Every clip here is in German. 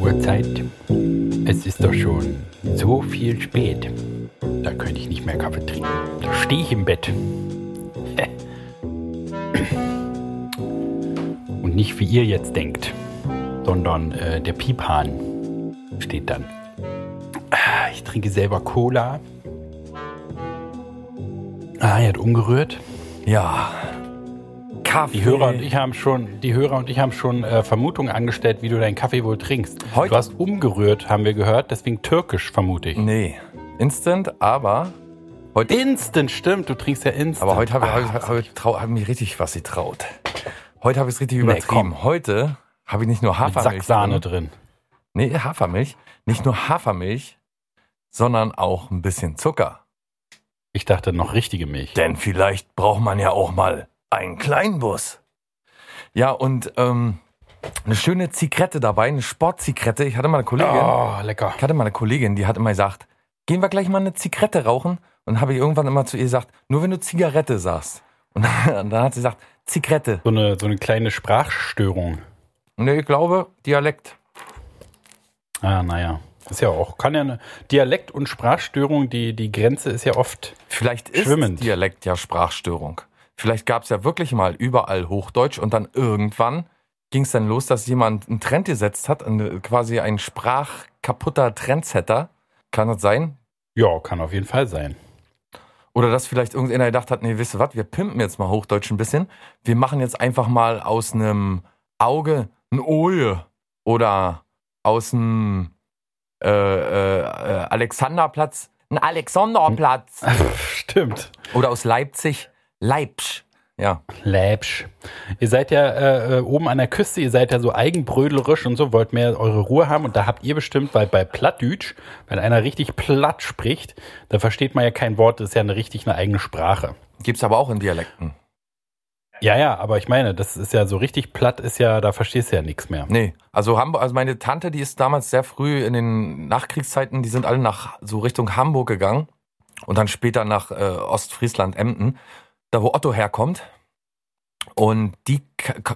Uhrzeit? Es ist doch schon so viel spät. Da könnte ich nicht mehr Kaffee trinken. Da stehe ich im Bett. Und nicht wie ihr jetzt denkt, sondern äh, der Piephahn steht dann. Ah, Ich trinke selber Cola. Ah, er hat umgerührt. Ja. Kaffee. Die Hörer und ich haben schon, die Hörer und ich haben schon äh, Vermutungen angestellt, wie du deinen Kaffee wohl trinkst. Heute- Du hast umgerührt, haben wir gehört, deswegen türkisch vermute ich. Nee. Instant, aber heute. Instant, stimmt, du trinkst ja Instant. Aber heute habe ich, Ah, hab ich, hab ich, trau- hab mich richtig was getraut. Heute habe ich es richtig Nee, übertrieben. komm. heute habe ich nicht nur mit Hafermilch. Sacksahne drin. drin. Nee, Hafermilch. Nicht nur Hafermilch, sondern auch ein bisschen Zucker. Ich dachte noch richtige Milch. Denn vielleicht braucht man ja auch mal einen Kleinbus. Ja, und ähm, eine schöne Zigarette dabei, eine Sportzigarette. Ich hatte mal eine Kollegin. Oh, lecker. Ich hatte mal eine Kollegin, die hat immer gesagt, gehen wir gleich mal eine Zigarette rauchen? Und dann habe ich irgendwann immer zu ihr gesagt, nur wenn du Zigarette sagst. Und dann, dann hat sie gesagt, Zigarette. So eine, so eine kleine Sprachstörung. Nee, ich glaube, Dialekt. Ah, naja. Ist ja auch, kann ja eine Dialekt- und Sprachstörung, die, die Grenze ist ja oft. Vielleicht ist Schwimmend. Dialekt ja Sprachstörung. Vielleicht gab es ja wirklich mal überall Hochdeutsch und dann irgendwann ging es dann los, dass jemand einen Trend gesetzt hat, eine, quasi ein sprachkaputter Trendsetter. Kann das sein? Ja, kann auf jeden Fall sein. Oder dass vielleicht irgendeiner gedacht hat, nee, wisst ihr was, wir pimpen jetzt mal Hochdeutsch ein bisschen. Wir machen jetzt einfach mal aus einem Auge ein Oje. Oder aus einem äh, äh, äh, Alexanderplatz ein Alexanderplatz. Stimmt. Oder aus Leipzig Leipzig. Ja. Läpsch. Ihr seid ja äh, äh, oben an der Küste, ihr seid ja so eigenbrödlerisch und so, wollt mehr eure Ruhe haben und da habt ihr bestimmt, weil bei Plattdütsch, wenn einer richtig platt spricht, da versteht man ja kein Wort, das ist ja eine richtig eine eigene Sprache. Gibt's aber auch in Dialekten. Ja, ja, aber ich meine, das ist ja so richtig platt, ist ja, da verstehst du ja nichts mehr. Nee, also Hamburg, also meine Tante, die ist damals sehr früh in den Nachkriegszeiten, die sind alle nach so Richtung Hamburg gegangen und dann später nach äh, Ostfriesland, Emden, da wo Otto herkommt. Und die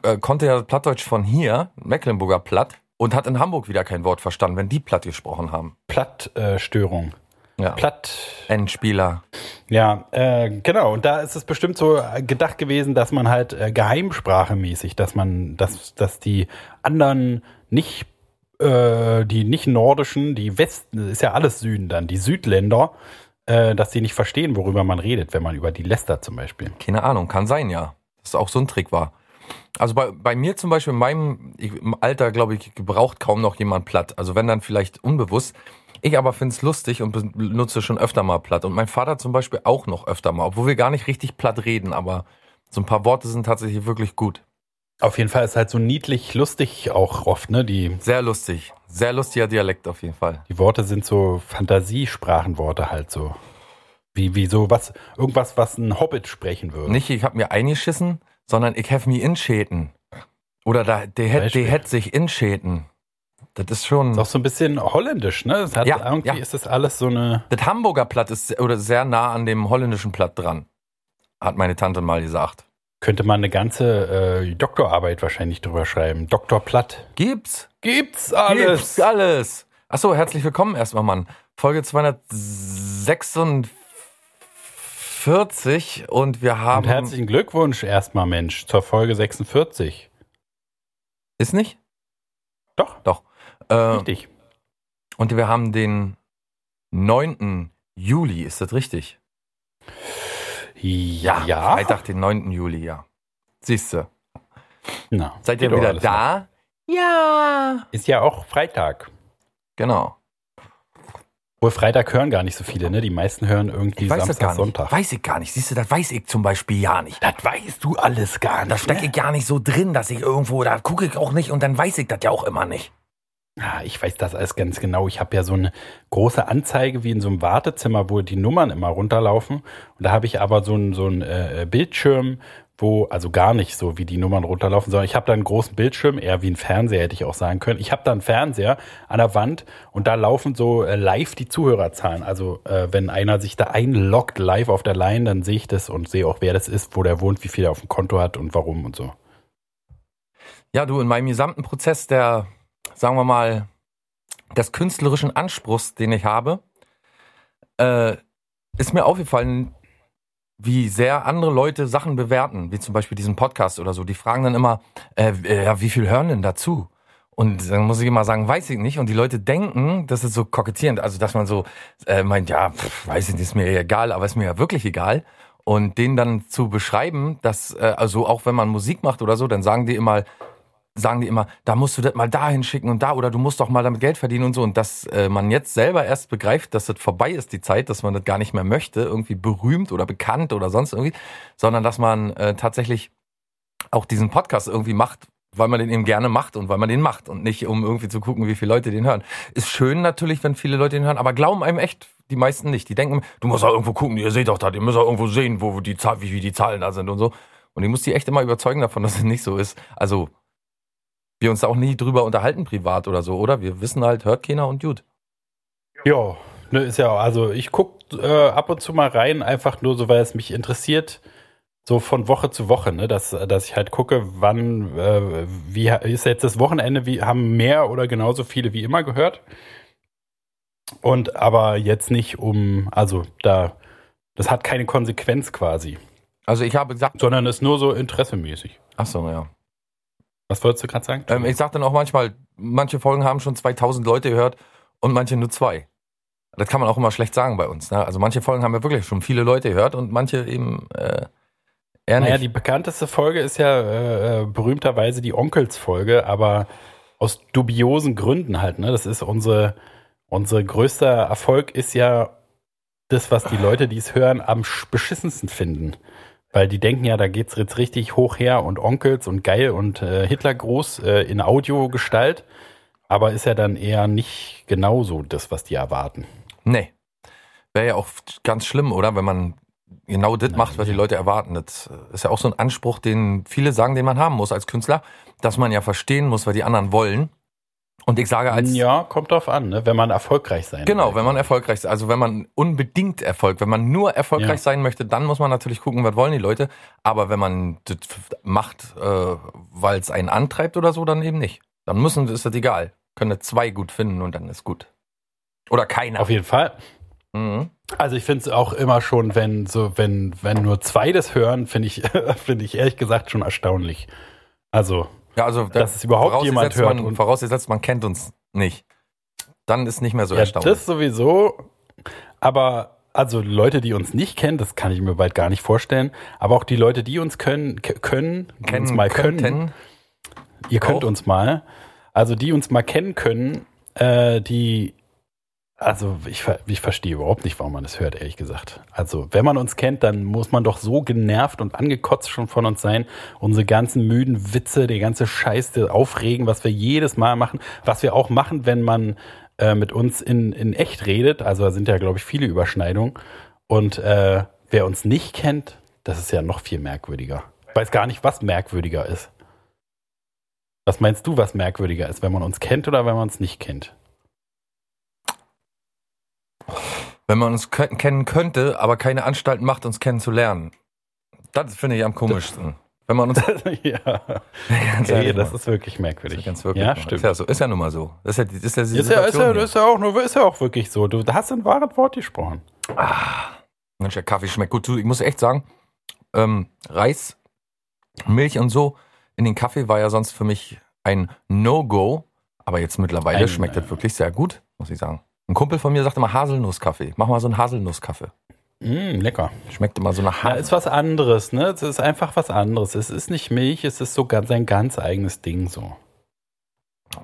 äh, konnte ja Plattdeutsch von hier, Mecklenburger Platt, und hat in Hamburg wieder kein Wort verstanden, wenn die platt gesprochen haben. Plattstörung. Äh. Ja. Platt. Endspieler. Ja, äh, genau. Und da ist es bestimmt so gedacht gewesen, dass man halt äh, geheimsprachemäßig, dass man, dass, dass die anderen nicht, äh, die nicht nordischen, die Westen, ist ja alles Süden dann, die Südländer, äh, dass die nicht verstehen, worüber man redet, wenn man über die lästert zum Beispiel. Keine Ahnung, kann sein, ja. Dass auch so ein Trick war. Also bei, bei mir zum Beispiel, in meinem Alter, glaube ich, gebraucht kaum noch jemand platt. Also wenn dann vielleicht unbewusst. Ich aber finde es lustig und benutze schon öfter mal platt. Und mein Vater zum Beispiel auch noch öfter mal, obwohl wir gar nicht richtig platt reden, aber so ein paar Worte sind tatsächlich wirklich gut. Auf jeden Fall ist halt so niedlich, lustig auch oft, ne? Die, Sehr lustig. Sehr lustiger Dialekt auf jeden Fall. die Worte sind so Fantasiesprachenworte halt so. Wie, wie so was, irgendwas, was ein Hobbit sprechen würde. Nicht, ich habe mir eingeschissen, sondern ich have me inschäten. Oder da, der hätte hätt sich inschäten. Das ist schon. Ist auch so ein bisschen holländisch, ne? Es hat Ja, irgendwie ja. ist das alles so eine. Das Hamburger Platt ist oder sehr nah an dem holländischen Platt dran. Hat meine Tante mal gesagt. Könnte man eine ganze äh, Doktorarbeit wahrscheinlich drüber schreiben. Doktor Platt. Gibt's? Gibt's Gibt's alles. Achso, herzlich willkommen erstmal, Mann. Folge 246 und wir Und haben. herzlichen Glückwunsch erstmal, Mensch, zur Folge 46. Ist nicht? Doch, Doch. Äh, richtig. und wir haben den 9. Juli, ist das richtig? Ja. Freitag, den 9. Juli, ja. Siehste. Na, Seid ihr wieder da? Ja. noch. Ist ja auch Freitag. Genau. Wohl Freitag hören gar nicht so viele, ne? Die meisten hören irgendwie Ich weiß das Samstag. Sonntag. Weiß ich gar nicht. Siehst du, das weiß ich zum Beispiel ja nicht. Das weißt du alles gar Da nicht. stecke ich gar nicht so drin, dass ich irgendwo, da gucke ich auch nicht und dann weiß ich das ja auch immer nicht. Ah, ich weiß das alles ganz genau. Ich habe ja so eine große Anzeige wie in so einem Wartezimmer, wo die Nummern immer runterlaufen. Und da habe ich aber so einen so einen, äh, Bildschirm, wo, also gar nicht so, wie die Nummern runterlaufen, sondern ich habe da einen großen Bildschirm, eher wie ein Fernseher, hätte ich auch sagen können. Ich habe da einen Fernseher an der Wand und da laufen so äh, live die Zuhörerzahlen. Also äh, wenn einer sich da einloggt live auf der Line, dann sehe ich das und sehe auch, wer das ist, wo der wohnt, wie viel er auf dem Konto hat und warum und so. Ja, du, in meinem gesamten Prozess der sagen wir mal, des künstlerischen Anspruchs, den ich habe, äh, ist mir aufgefallen, wie sehr andere Leute Sachen bewerten, wie zum Beispiel diesen Podcast oder so. Die fragen dann immer, äh, ja, wie viel hören denn dazu? Und dann muss ich immer sagen, weiß ich nicht. Und die Leute denken, das ist so kokettierend, also dass man so äh, meint, ja, pff, weiß ich nicht, ist mir egal, aber ist mir ja wirklich egal. Und denen dann zu beschreiben, dass, äh, also auch wenn man Musik macht oder so, dann sagen die immer, sagen die immer, da musst du das mal dahin schicken und da oder du musst doch mal damit Geld verdienen und so. Und dass äh, man jetzt selber erst begreift, dass das vorbei ist, die Zeit, dass man das gar nicht mehr möchte, irgendwie berühmt oder bekannt oder sonst irgendwie, sondern dass man äh, tatsächlich auch diesen Podcast irgendwie macht, weil man den eben gerne macht und weil man den macht und nicht um irgendwie zu gucken, wie viele Leute den hören. Ist schön natürlich, wenn viele Leute den hören, aber glauben einem echt die meisten nicht. Die denken, du musst auch irgendwo gucken, ihr seht doch da, ihr müsst auch irgendwo sehen, wo die Zahl, wie, wie die Zahlen da sind und so. Und ich muss die echt immer überzeugen davon, dass es nicht so ist. Also wir uns da auch nie drüber unterhalten privat oder so, oder? Wir wissen halt, hört keiner und gut. Ja, ne, ist ja, also ich gucke äh, ab und zu mal rein, einfach nur so, weil es mich interessiert, so von Woche zu Woche, ne, dass, dass ich halt gucke, wann, äh, wie ist jetzt das Wochenende, wie haben mehr oder genauso viele wie immer gehört. Und aber jetzt nicht um, also da, das hat keine Konsequenz quasi. Also ich habe gesagt. Sondern ist nur so interessemäßig. Ach so, ja. Was wolltest du gerade sagen? Ähm, ich sag dann auch manchmal, manche Folgen haben schon 2000 Leute gehört und manche nur zwei. Das kann man auch immer schlecht sagen bei uns. Ne? Also manche Folgen haben ja wirklich schon viele Leute gehört und manche eben äh, eher nicht. Naja, die bekannteste Folge ist ja äh, äh, berühmterweise die Onkels-Folge, aber aus dubiosen Gründen halt. Ne? Das ist unsere, unser größter Erfolg ist ja das, was die Leute, die es hören, am beschissensten finden. Weil die denken ja, da geht's jetzt richtig hoch her und Onkels und geil und äh, Hitler groß äh, in Audiogestalt. Aber ist ja dann eher nicht genauso das, was die erwarten. Nee. Wäre ja auch ganz schlimm, oder? Wenn man genau das macht, was die Leute erwarten. Das ist ja auch so ein Anspruch, den viele sagen, den man haben muss als Künstler, dass man ja verstehen muss, was die anderen wollen. Und ich sage als. Ja, kommt drauf an, ne? wenn man erfolgreich sein Genau, will. wenn man erfolgreich sein Also wenn man unbedingt Erfolg, wenn man nur erfolgreich ja. sein möchte, dann muss man natürlich gucken, was wollen die Leute. Aber wenn man das macht, äh, weil es einen antreibt oder so, dann eben nicht. Dann müssen, ist das egal. Können zwei gut finden und dann ist gut. Oder keiner. Auf jeden Fall. Mhm. Also ich finde es auch immer schon, wenn so, wenn, wenn nur zwei das hören, finde ich, finde ich ehrlich gesagt schon erstaunlich. Also ja, also dass es überhaupt jemand hört. Man, vorausgesetzt, man kennt uns nicht. Dann ist nicht mehr so ja, erstaunlich. Das sowieso. Aber also Leute, die uns nicht kennen, das kann ich mir bald gar nicht vorstellen. Aber auch die Leute, die uns können, können, kennen, uns mal können. können ihr könnt auch. uns mal. Also die uns mal kennen können, äh, die also ich, ich verstehe überhaupt nicht, warum man das hört, ehrlich gesagt. Also wenn man uns kennt, dann muss man doch so genervt und angekotzt schon von uns sein. Unsere ganzen müden Witze, der ganze Scheiß, der Aufregen, was wir jedes Mal machen, was wir auch machen, wenn man äh, mit uns in, in echt redet. Also da sind ja, glaube ich, viele Überschneidungen. Und äh, wer uns nicht kennt, das ist ja noch viel merkwürdiger. Ich weiß gar nicht, was merkwürdiger ist. Was meinst du, was merkwürdiger ist, wenn man uns kennt oder wenn man uns nicht kennt? Wenn man uns kennen könnte, aber keine Anstalten macht, uns kennenzulernen. Das finde ich am komischsten. Wenn man uns. ja. okay, das ist wirklich merkwürdig. Ist ganz wirklich ja, stimmt. Ist ja, so, ist ja nun mal so. Das ist ja, ist ja, ist ja, ist ja, ist ja auch, nur, ist ja auch wirklich so. Du hast ein wahres Wort gesprochen. Ah, Mensch, der Kaffee schmeckt gut. Ich muss echt sagen, ähm, Reis, Milch und so in den Kaffee war ja sonst für mich ein No-Go. Aber jetzt mittlerweile ein, schmeckt das wirklich sehr gut, muss ich sagen. Ein Kumpel von mir sagt immer Haselnusskaffee. Mach mal so einen Haselnusskaffee. Mm, lecker. Schmeckt immer so nach Hasel. Ja, ist was anderes, ne? Es ist einfach was anderes. Es ist nicht Milch, es ist so ganz, ein ganz eigenes Ding so.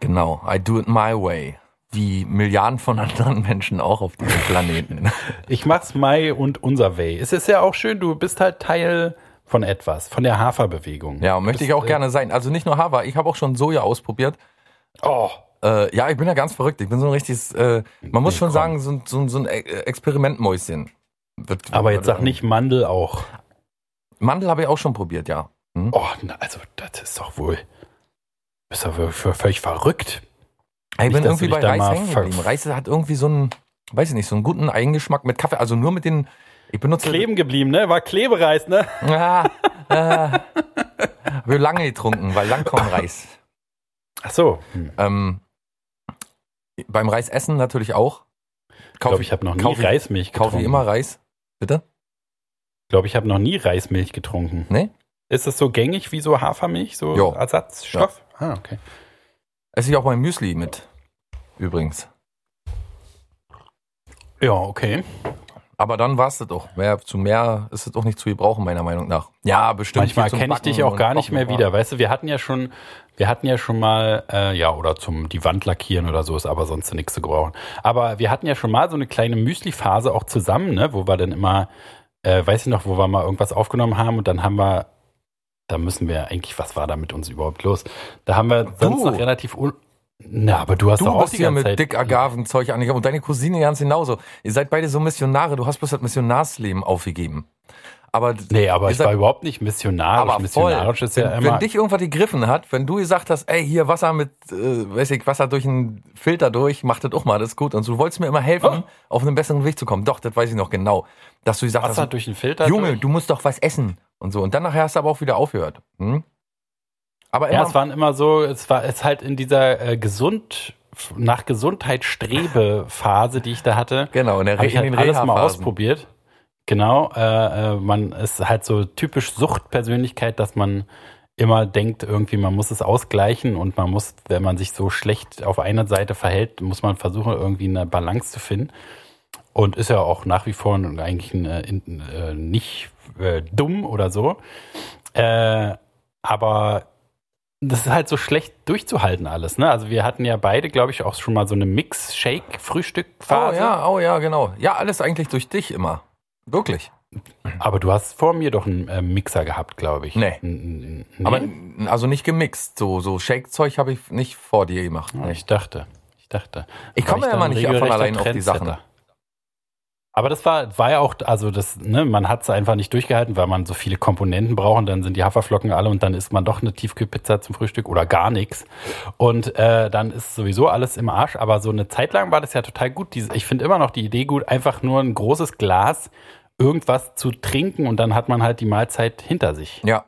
Genau. I do it my way. Wie Milliarden von anderen Menschen auch auf diesem Planeten. ich mach's my und unser way. Es ist ja auch schön, du bist halt Teil von etwas, von der Haferbewegung. Ja, möchte ich auch äh, gerne sein. Also nicht nur Hafer, ich habe auch schon Soja ausprobiert. Oh. Äh, ja, ich bin ja ganz verrückt. Ich bin so ein richtiges, äh, man muss nee, schon komm. sagen, so, so, so ein e-, Experimentmäuschen. Wird, Aber jetzt sag nicht Mandel auch. Mandel habe ich auch schon probiert, ja. Hm? Oh, na, also das ist doch wohl, bist doch völlig verrückt. Ich bin nicht, irgendwie bei Reis hängen geblieben. Reis hat irgendwie so einen, weiß ich nicht, so einen guten Eigengeschmack mit Kaffee. Also nur mit den, ich benutze... Kleben geblieben, ne? War Klebereis, ne? Ja, äh, wir lange getrunken, weil Langkornreis. Ach so. Hm. Ähm, Beim Reisessen natürlich auch. Ich glaube, ich habe noch nie kauf Reismilch getrunken. Kaufe ich immer Reis. Bitte? Ich glaube, ich habe noch nie Reismilch getrunken. Nee? Ist es so gängig wie so Hafermilch, so Jo. Ersatzstoff? Ah, okay. Esse ich auch mein Müsli mit. Übrigens. Ja, okay. Aber dann war es das auch. Mehr, zu mehr ist es auch nicht zu gebrauchen, meiner Meinung nach. Ja, bestimmt. Manchmal kenne ich dich auch gar nicht mehr wieder. Weißt du, wir hatten ja schon, wir hatten ja schon mal, äh, ja, oder zum die Wand lackieren oder so ist aber sonst nichts zu gebrauchen. Aber wir hatten ja schon mal so eine kleine Müsli-Phase auch zusammen, ne, wo wir dann immer, äh, weiß ich noch, wo wir mal irgendwas aufgenommen haben und dann haben wir, da müssen wir eigentlich, was war da mit uns überhaupt los? Da haben wir sonst noch relativ un na, aber du hast Du doch auch bist die hier ganze mit Zeit. dick Agavenzeug an und deine Cousine ganz genauso. Ihr seid beide so Missionare, du hast bloß das Missionarsleben aufgegeben. Aber, Nee, aber ich war überhaupt nicht missionarisch. aber missionarisch voll. ist ja wenn, immer. wenn dich irgendwas gegriffen hat, wenn du gesagt hast, ey, hier Wasser mit, äh, weiß ich, Wasser durch einen Filter durch, mach das auch mal, das ist gut. Und du wolltest mir immer helfen, auf einen besseren Weg zu kommen. Doch, das weiß ich noch genau. Dass du gesagt Wasser hast, durch den Filter. Junge, durch? du musst doch was essen. Und so. Und dann nachher hast du aber auch wieder aufgehört. Hm? Aber immer, Ja, es waren immer so, es war es halt in dieser äh, gesund nach Gesundheit strebe Phase, die ich da hatte, genau, in, der Re ich in halt den alles mal ausprobiert. Genau, äh, äh, man ist halt so typisch Suchtpersönlichkeit, dass man immer denkt, irgendwie man muss es ausgleichen und man muss, wenn man sich so schlecht auf einer Seite verhält, muss man versuchen, irgendwie eine Balance zu finden. Und ist ja auch nach wie vor eigentlich ein, äh, in- äh, nicht äh, dumm oder so. Äh, aber das ist halt so schlecht durchzuhalten alles, ne? Also wir hatten ja beide, glaube ich, auch schon mal so eine Oh Mix-Shake-Frühstück-Phase. ja, oh ja, genau. Ja, alles eigentlich durch dich immer. Wirklich. Aber du hast vor mir doch einen äh, Mixer gehabt, glaube ich. Nee. N- nee? Aber also nicht gemixt. So, so Shake-Zeug habe ich nicht vor dir gemacht. Ja, Nee. ich dachte. Ich dachte. Ich komme ja immer nicht von allein auf die. Sachen. Aber das war, war ja auch, also das, ne, man hat es einfach nicht durchgehalten, weil man so viele Komponenten braucht und dann sind die Haferflocken alle und dann isst man doch eine Tiefkühlpizza zum Frühstück oder gar nichts. Und äh, dann ist sowieso alles im Arsch. Aber so eine Zeit lang war das ja total gut. Diese, ich finde immer noch die Idee gut, einfach nur ein großes Glas irgendwas zu trinken und dann hat man halt die Mahlzeit hinter sich. Ja.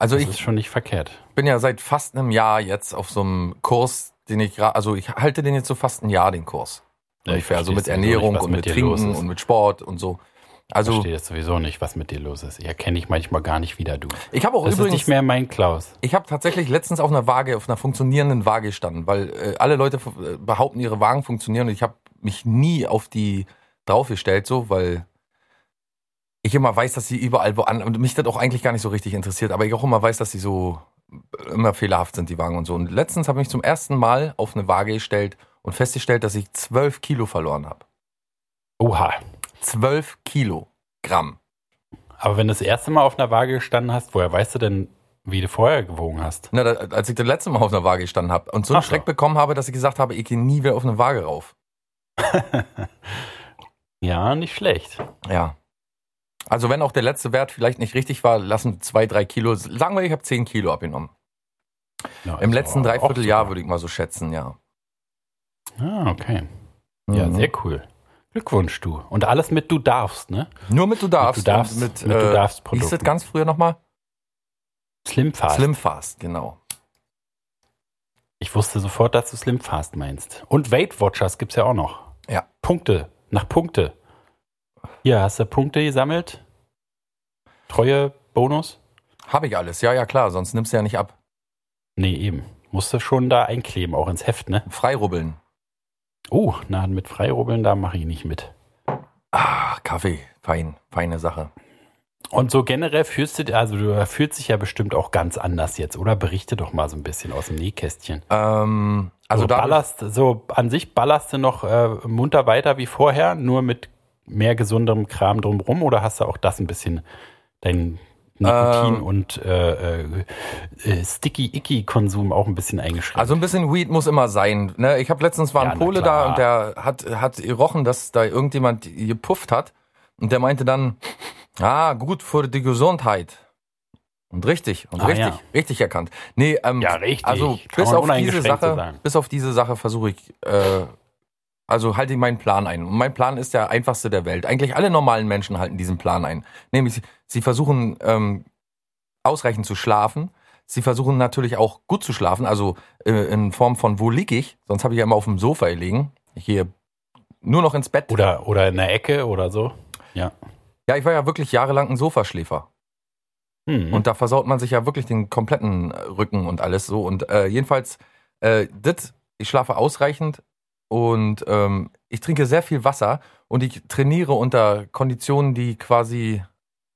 Also Das ich ist schon nicht verkehrt. bin ja seit fast einem Jahr jetzt auf so einem Kurs, den ich gerade, also ich halte den jetzt so fast ein Jahr, den Kurs. Ja, ich Ungefähr, so verstehe mit nicht, Ernährung was und mit mit Trinken ist. und mit Sport und so. Ich Also verstehe das sowieso nicht, was mit dir los ist. Ich erkenne dich manchmal gar nicht wieder, du. ich habe auch Das ist übrigens nicht mehr mein Klaus. Ich habe tatsächlich letztens auf einer Waage, auf einer funktionierenden Waage gestanden, weil äh, alle Leute äh, behaupten, ihre Wagen funktionieren und ich habe mich nie auf die draufgestellt, so, weil ich immer weiß, dass sie überall wo an und mich das auch eigentlich gar nicht so richtig interessiert, aber ich auch immer weiß, dass sie so äh, immer fehlerhaft sind, die Wagen und so. Und letztens habe ich mich zum ersten Mal auf eine Waage gestellt und festgestellt, dass ich 12 Kilo verloren habe. Oha. 12 Kilogramm. Aber wenn du das erste Mal auf einer Waage gestanden hast, woher weißt du denn, wie du vorher gewogen hast? Na, da, als ich das letzte Mal auf einer Waage gestanden habe und so einen Ach so. Schreck bekommen habe, dass ich gesagt habe, ich gehe nie wieder auf eine Waage rauf. Ja, nicht schlecht. Ja. Also wenn auch der letzte Wert vielleicht nicht richtig war, lassen zwei, drei Kilo, sagen wir, ich habe zehn Kilo abgenommen. Ja, Im letzten Dreivierteljahr würde ich mal so schätzen, ja. Ah, okay. Ja, Mhm. sehr cool. Glückwunsch, du. Und alles mit du darfst, ne? Nur mit du darfst. du darfst- und mit, mit du äh, darfst Wie hieß das Produkten. ganz früher nochmal? Slim Fast. Slim Fast, genau. Ich wusste sofort, dass du Slim Fast meinst. Und Weight Watchers gibt's ja auch noch. Ja. Punkte. Nach Punkte. Hier, hast du Punkte gesammelt? Treue Bonus? Habe ich alles, ja, ja klar, sonst nimmst du ja nicht ab. Nee, eben. Musst du schon da einkleben, auch ins Heft, ne? Freirubbeln. Oh, na, mit Freirubbeln, da mache ich nicht mit. Ah, Kaffee, fein, feine Sache. Und so generell fühlst du, also du fühlst dich ja bestimmt auch ganz anders jetzt, oder? Berichte doch mal so ein bisschen aus dem Nähkästchen. Ähm, also so ballerst, so an sich ballerst du noch äh, munter weiter wie vorher, nur mit mehr gesunderem Kram drumrum, oder hast du auch das ein bisschen dein Nikotin Ähm. und äh, äh, Sticky-Icky-Konsum auch ein bisschen eingeschränkt? Also ein bisschen Weed muss immer sein. Ne? Ich habe letztens war Ja, ein na Pole da und der hat hat gerochen, dass da irgendjemand gepufft hat und der meinte dann, ah gut für die Gesundheit. Und richtig und Ah, richtig ja. richtig erkannt. Nee, ähm, Ja, richtig. Also Kann bis auf diese Sache, bis auf diese Sache versuche ich, äh, also halte ich meinen Plan ein. Und mein Plan ist der einfachste der Welt. Eigentlich alle normalen Menschen halten diesen Plan ein. Nämlich, sie, versuchen ähm, ausreichend zu schlafen. sie versuchen natürlich auch gut zu schlafen, also äh, in Form von wo lieg ich, sonst habe ich ja immer auf dem Sofa gelegen. Hier nur noch ins Bett. Oder, oder in der Ecke oder so. Ja. Ja, ich war ja wirklich jahrelang ein Sofaschläfer. Hm. Und da versaut man sich ja wirklich den kompletten Rücken und alles so. Und äh, jedenfalls, äh, das, ich schlafe ausreichend und ähm, ich trinke sehr viel Wasser und ich trainiere unter Konditionen, die quasi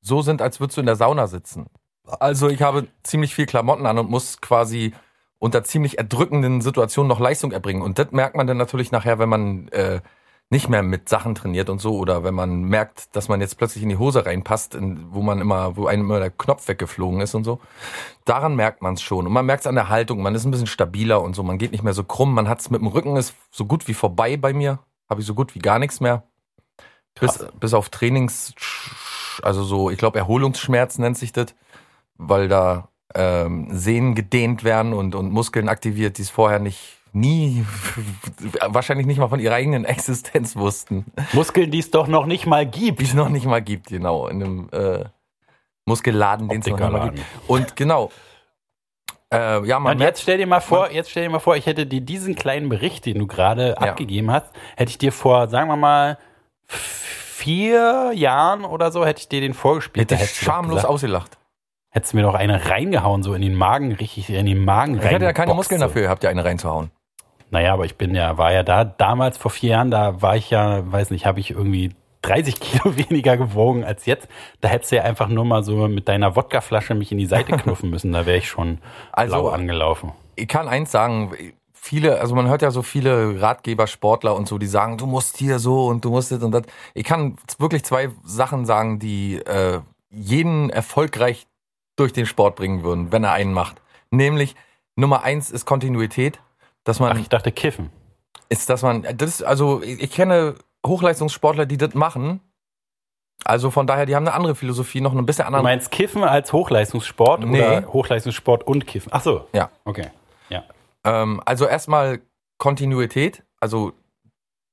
so sind, als würdest du in der Sauna sitzen. Also ich habe ziemlich viel Klamotten an und muss quasi unter ziemlich erdrückenden Situationen noch Leistung erbringen. Und das merkt man dann natürlich nachher, wenn man äh, nicht mehr mit Sachen trainiert und so oder wenn man merkt, dass man jetzt plötzlich in die Hose reinpasst, in, wo man immer, wo einem immer der Knopf weggeflogen ist und so. Daran merkt man es schon und man merkt es an der Haltung. Man ist ein bisschen stabiler und so. Man geht nicht mehr so krumm. Man hat es mit dem Rücken ist so gut wie vorbei bei mir. Habe ich so gut wie gar nichts mehr. Bis, Krass. bis auf Trainings, also so, ich glaube Erholungsschmerz nennt sich das, weil da ähm, Sehnen gedehnt werden und, und Muskeln aktiviert, die es vorher nicht nie, wahrscheinlich nicht mal von ihrer eigenen Existenz wussten. Muskeln, die es doch noch nicht mal Die gibt. es noch nicht mal gibt, genau. In einem äh, Muskelladen, den es noch nicht mal gibt. Und genau. Äh, ja, man Und jetzt stell dir mal vor, jetzt stell dir mal vor, ich hätte dir diesen kleinen Bericht, den du gerade Ja. abgegeben hast, hätte ich dir vor, sagen wir mal, vier Jahren oder so, hätte ich dir den vorgespielt. hätte ich schamlos ausgelacht. Hättest du mir doch eine reingehauen, so in den Magen, richtig in den Magen Ich hätte ja keine reingeboxt, Muskeln so. dafür gehabt, dir eine reinzuhauen. Naja, aber ich bin ja, war ja da, damals vor vier Jahren, da war ich ja, weiß nicht, habe ich irgendwie 30 Kilo weniger gewogen als jetzt. Da hättest du ja einfach nur mal so mit deiner Wodkaflasche mich in die Seite knuffen müssen. Da wäre ich schon Also- blau angelaufen. Ich kann eins sagen, viele, also man hört ja so viele Ratgeber, Sportler und so, die sagen, du musst hier so und du musst das und das. Ich kann wirklich zwei Sachen sagen, die äh, jeden erfolgreich durch den Sport bringen würden, wenn er einen macht. Nämlich Nummer eins ist Kontinuität, dass man Ach, ich dachte kiffen. ist, dass man, das also ich, kenne Hochleistungssportler, die das machen. Also von daher, die haben eine andere Philosophie, noch ein bisschen Du andere. meinst Kiffen als Hochleistungssport Nee. oder Hochleistungssport und Kiffen? Ach so. Ja. Okay. Ja. Ähm, also erstmal Kontinuität, also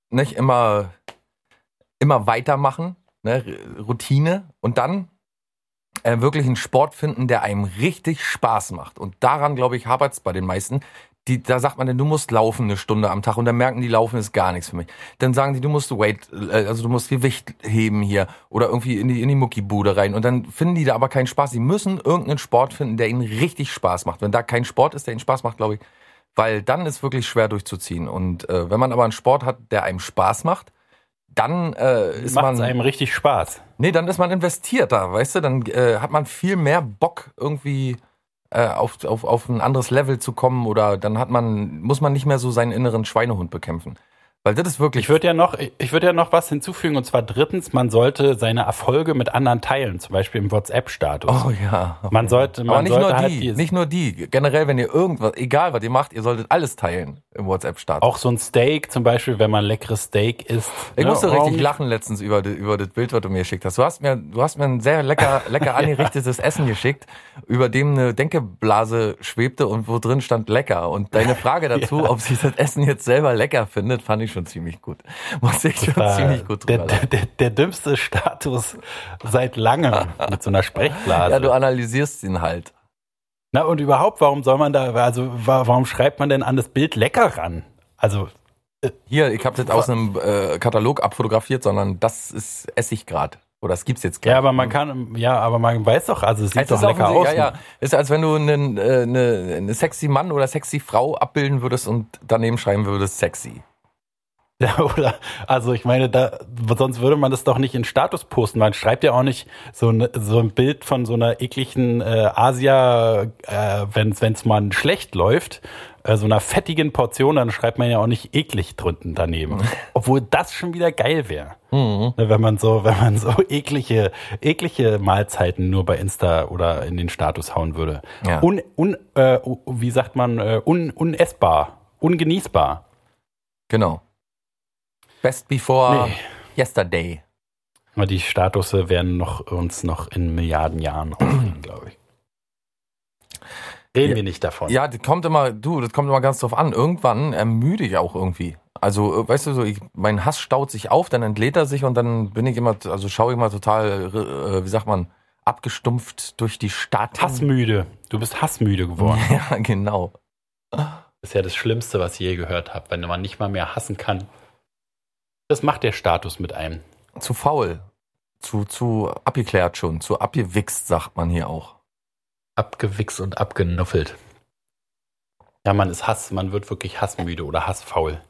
nicht immer, immer weitermachen, ne, Routine und dann äh, wirklich einen Sport finden, der einem richtig Spaß macht. Und daran, glaube ich, hapert es bei den meisten. Die, da sagt man dann, du musst laufen eine Stunde am Tag und dann merken die, laufen ist gar nichts für mich. Dann sagen die, du musst Weight, äh, also du musst Gewicht heben hier oder irgendwie in die, in die Muckibude rein und dann finden die da aber keinen Spaß. Die müssen irgendeinen Sport finden, der ihnen richtig Spaß macht. Wenn da kein Sport ist, der ihnen Spaß macht, glaube ich, weil dann ist wirklich schwer durchzuziehen. Und äh, wenn man aber einen Sport hat, der einem Spaß macht, dann äh, ist Macht man es einem richtig Spaß. Nee, dann ist man investiert da, weißt du? Dann äh, hat man viel mehr Bock, irgendwie auf, auf, auf ein anderes Level zu kommen oder dann hat man, muss man nicht mehr so seinen inneren Schweinehund bekämpfen. Weil das ist wirklich. Ich würde ja noch, ich würde ja noch was hinzufügen und zwar drittens, man sollte seine Erfolge mit anderen teilen, zum Beispiel im WhatsApp-Status. oh ja. Man sollte, man Aber nicht sollte nur halt die, nicht nur die. Generell, wenn ihr irgendwas, egal was ihr macht, ihr solltet alles teilen im WhatsApp-Start. auch so ein Steak, zum Beispiel, wenn man leckeres Steak isst. Ich ne, musste richtig lachen letztens über, über das Bild, was du mir geschickt hast. Du hast mir, du hast mir ein sehr lecker, lecker angerichtetes Essen geschickt, über dem eine Denkeblase schwebte und wo drin stand lecker. Und deine Frage dazu, ob sie das Essen jetzt selber lecker findet, fand ich schon ziemlich gut. Musste ich schon ziemlich gut der, drüber der, der, der dümmste Status seit langem mit so einer Sprechblase. Ja, du analysierst ihn halt. Na und überhaupt, warum soll man da, also wa- warum schreibt man denn an das Bild lecker ran? Also Hier, ich habe das aus einem äh, Katalog abfotografiert, sondern das ist Essiggrad. Oder das gibt's jetzt gleich. ja, aber man kann, ja, aber man weiß doch, also es sieht Es doch ist lecker aus. Ja, ja. Ist, als wenn du einen, äh, eine, eine sexy Mann oder sexy Frau abbilden würdest und daneben schreiben würdest sexy. Ja, oder, also ich meine, da, sonst würde man das doch nicht in Status posten. Man schreibt ja auch nicht so, ein so ein Bild von so einer ekligen äh, Asia, äh, wenn es mal schlecht läuft, äh, so einer fettigen Portion, dann schreibt man ja auch nicht eklig drunten daneben. Obwohl das schon wieder geil wäre. Mhm. Ne, Wenn man so, wenn man so eklige, eklige Mahlzeiten nur bei Insta oder in den Status hauen würde. Ja. Un, un, äh, wie sagt man, äh, un, unessbar, ungenießbar. Genau. Best before Nee. yesterday. Die Statusse werden noch, uns noch in Milliarden Jahren aufregen, glaube ich. Reden Ja. wir nicht davon. Ja, das kommt immer, du, das kommt immer ganz drauf an. Irgendwann ermüde ich auch irgendwie. Also, äh, weißt du, so, ich, mein Hass staut sich auf, dann entlädt er sich und dann bin ich immer, also schaue ich mal total, äh, wie sagt man, abgestumpft durch die Stadt. Hassmüde. Du bist hassmüde geworden. Ja, genau. Das ist ja das Schlimmste, was ich je gehört habe, wenn man nicht mal mehr hassen kann. Das macht der Status mit einem. Zu faul. Zu, zu abgeklärt schon. Zu abgewichst, sagt man hier auch. Abgewichst und abgenuffelt. Ja, man ist Hass, man wird wirklich hassmüde oder hassfaul.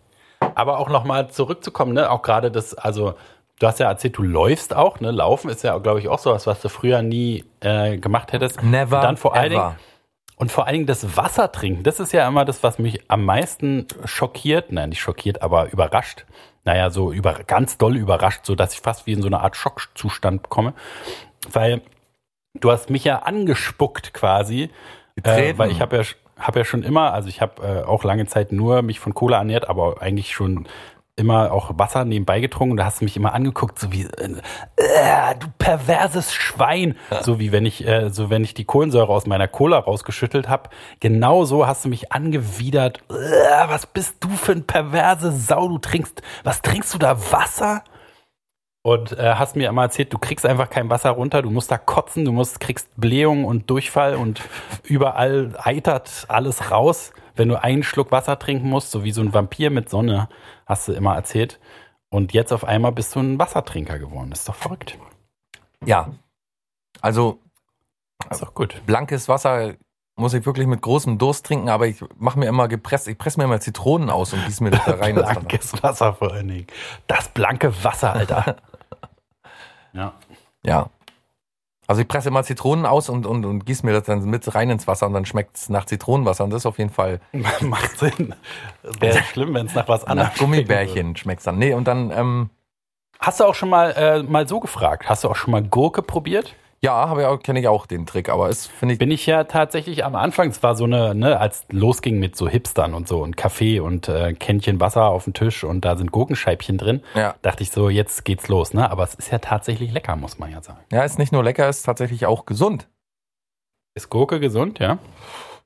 Aber auch nochmal zurückzukommen, ne, auch gerade das, also du hast ja erzählt, du läufst auch, ne? Laufen ist ja, glaube ich, auch sowas, was du früher nie äh, gemacht hättest. Never und dann vor allen Dingen, ever. Und vor allen Dingen das Wasser trinken, das ist ja immer das, was mich am meisten schockiert, nein, nicht schockiert, aber überrascht. Naja, so über, ganz doll überrascht, so dass ich fast wie in so eine Art Schockzustand komme. Weil du hast mich ja angespuckt quasi, äh, weil ich habe ja, hab ja schon immer, also ich habe äh, auch lange Zeit nur mich von Cola ernährt, aber eigentlich schon immer auch Wasser nebenbei getrunken und da hast du mich immer angeguckt, so wie äh, äh, du perverses Schwein, so wie wenn ich äh, so wenn ich die Kohlensäure aus meiner Cola rausgeschüttelt habe. Genau so hast du mich angewidert. Äh, was bist du für ein perverse Sau? Du trinkst, was trinkst du da Wasser? Und äh, hast mir immer erzählt, du kriegst einfach kein Wasser runter, du musst da kotzen, du musst kriegst Blähung und Durchfall und überall eitert alles raus, wenn du einen Schluck Wasser trinken musst, so wie so ein Vampir mit Sonne, hast du immer erzählt. Und jetzt auf einmal bist du ein Wassertrinker geworden. Das ist doch verrückt. Ja. Also, ist doch gut. blankes Wasser muss ich wirklich mit großem Durst trinken, aber ich mache mir immer gepresst, ich presse mir immer Zitronen aus und gieße mir das da rein. das Wasser. Blankes Wasser vor allen Dingen. Das blanke Wasser, Alter. ja. Ja. Also ich presse immer Zitronen aus und, und, und gieße mir das dann mit rein ins Wasser und dann schmeckt es nach Zitronenwasser und das ist auf jeden Fall Macht Sinn. Wäre schlimm, wenn es nach was anderem nach Gummibärchen schmeckt's dann. Nee, und dann, ähm, Hast du auch schon mal, äh, mal so gefragt? Hast du auch schon mal Gurke probiert? Ja, habe ich auch, kenne ich auch den Trick, aber es finde ich, Bin ich ja tatsächlich am Anfang, es war so eine, ne, als losging mit so Hipstern und so und Kaffee und äh, Kännchen Wasser auf dem Tisch und da sind Gurkenscheibchen drin, ja. dachte ich so, jetzt geht's los, ne? Aber es ist ja tatsächlich lecker, muss man ja sagen. Ja, ist nicht nur lecker, ist tatsächlich auch gesund. Ist Gurke gesund, ja?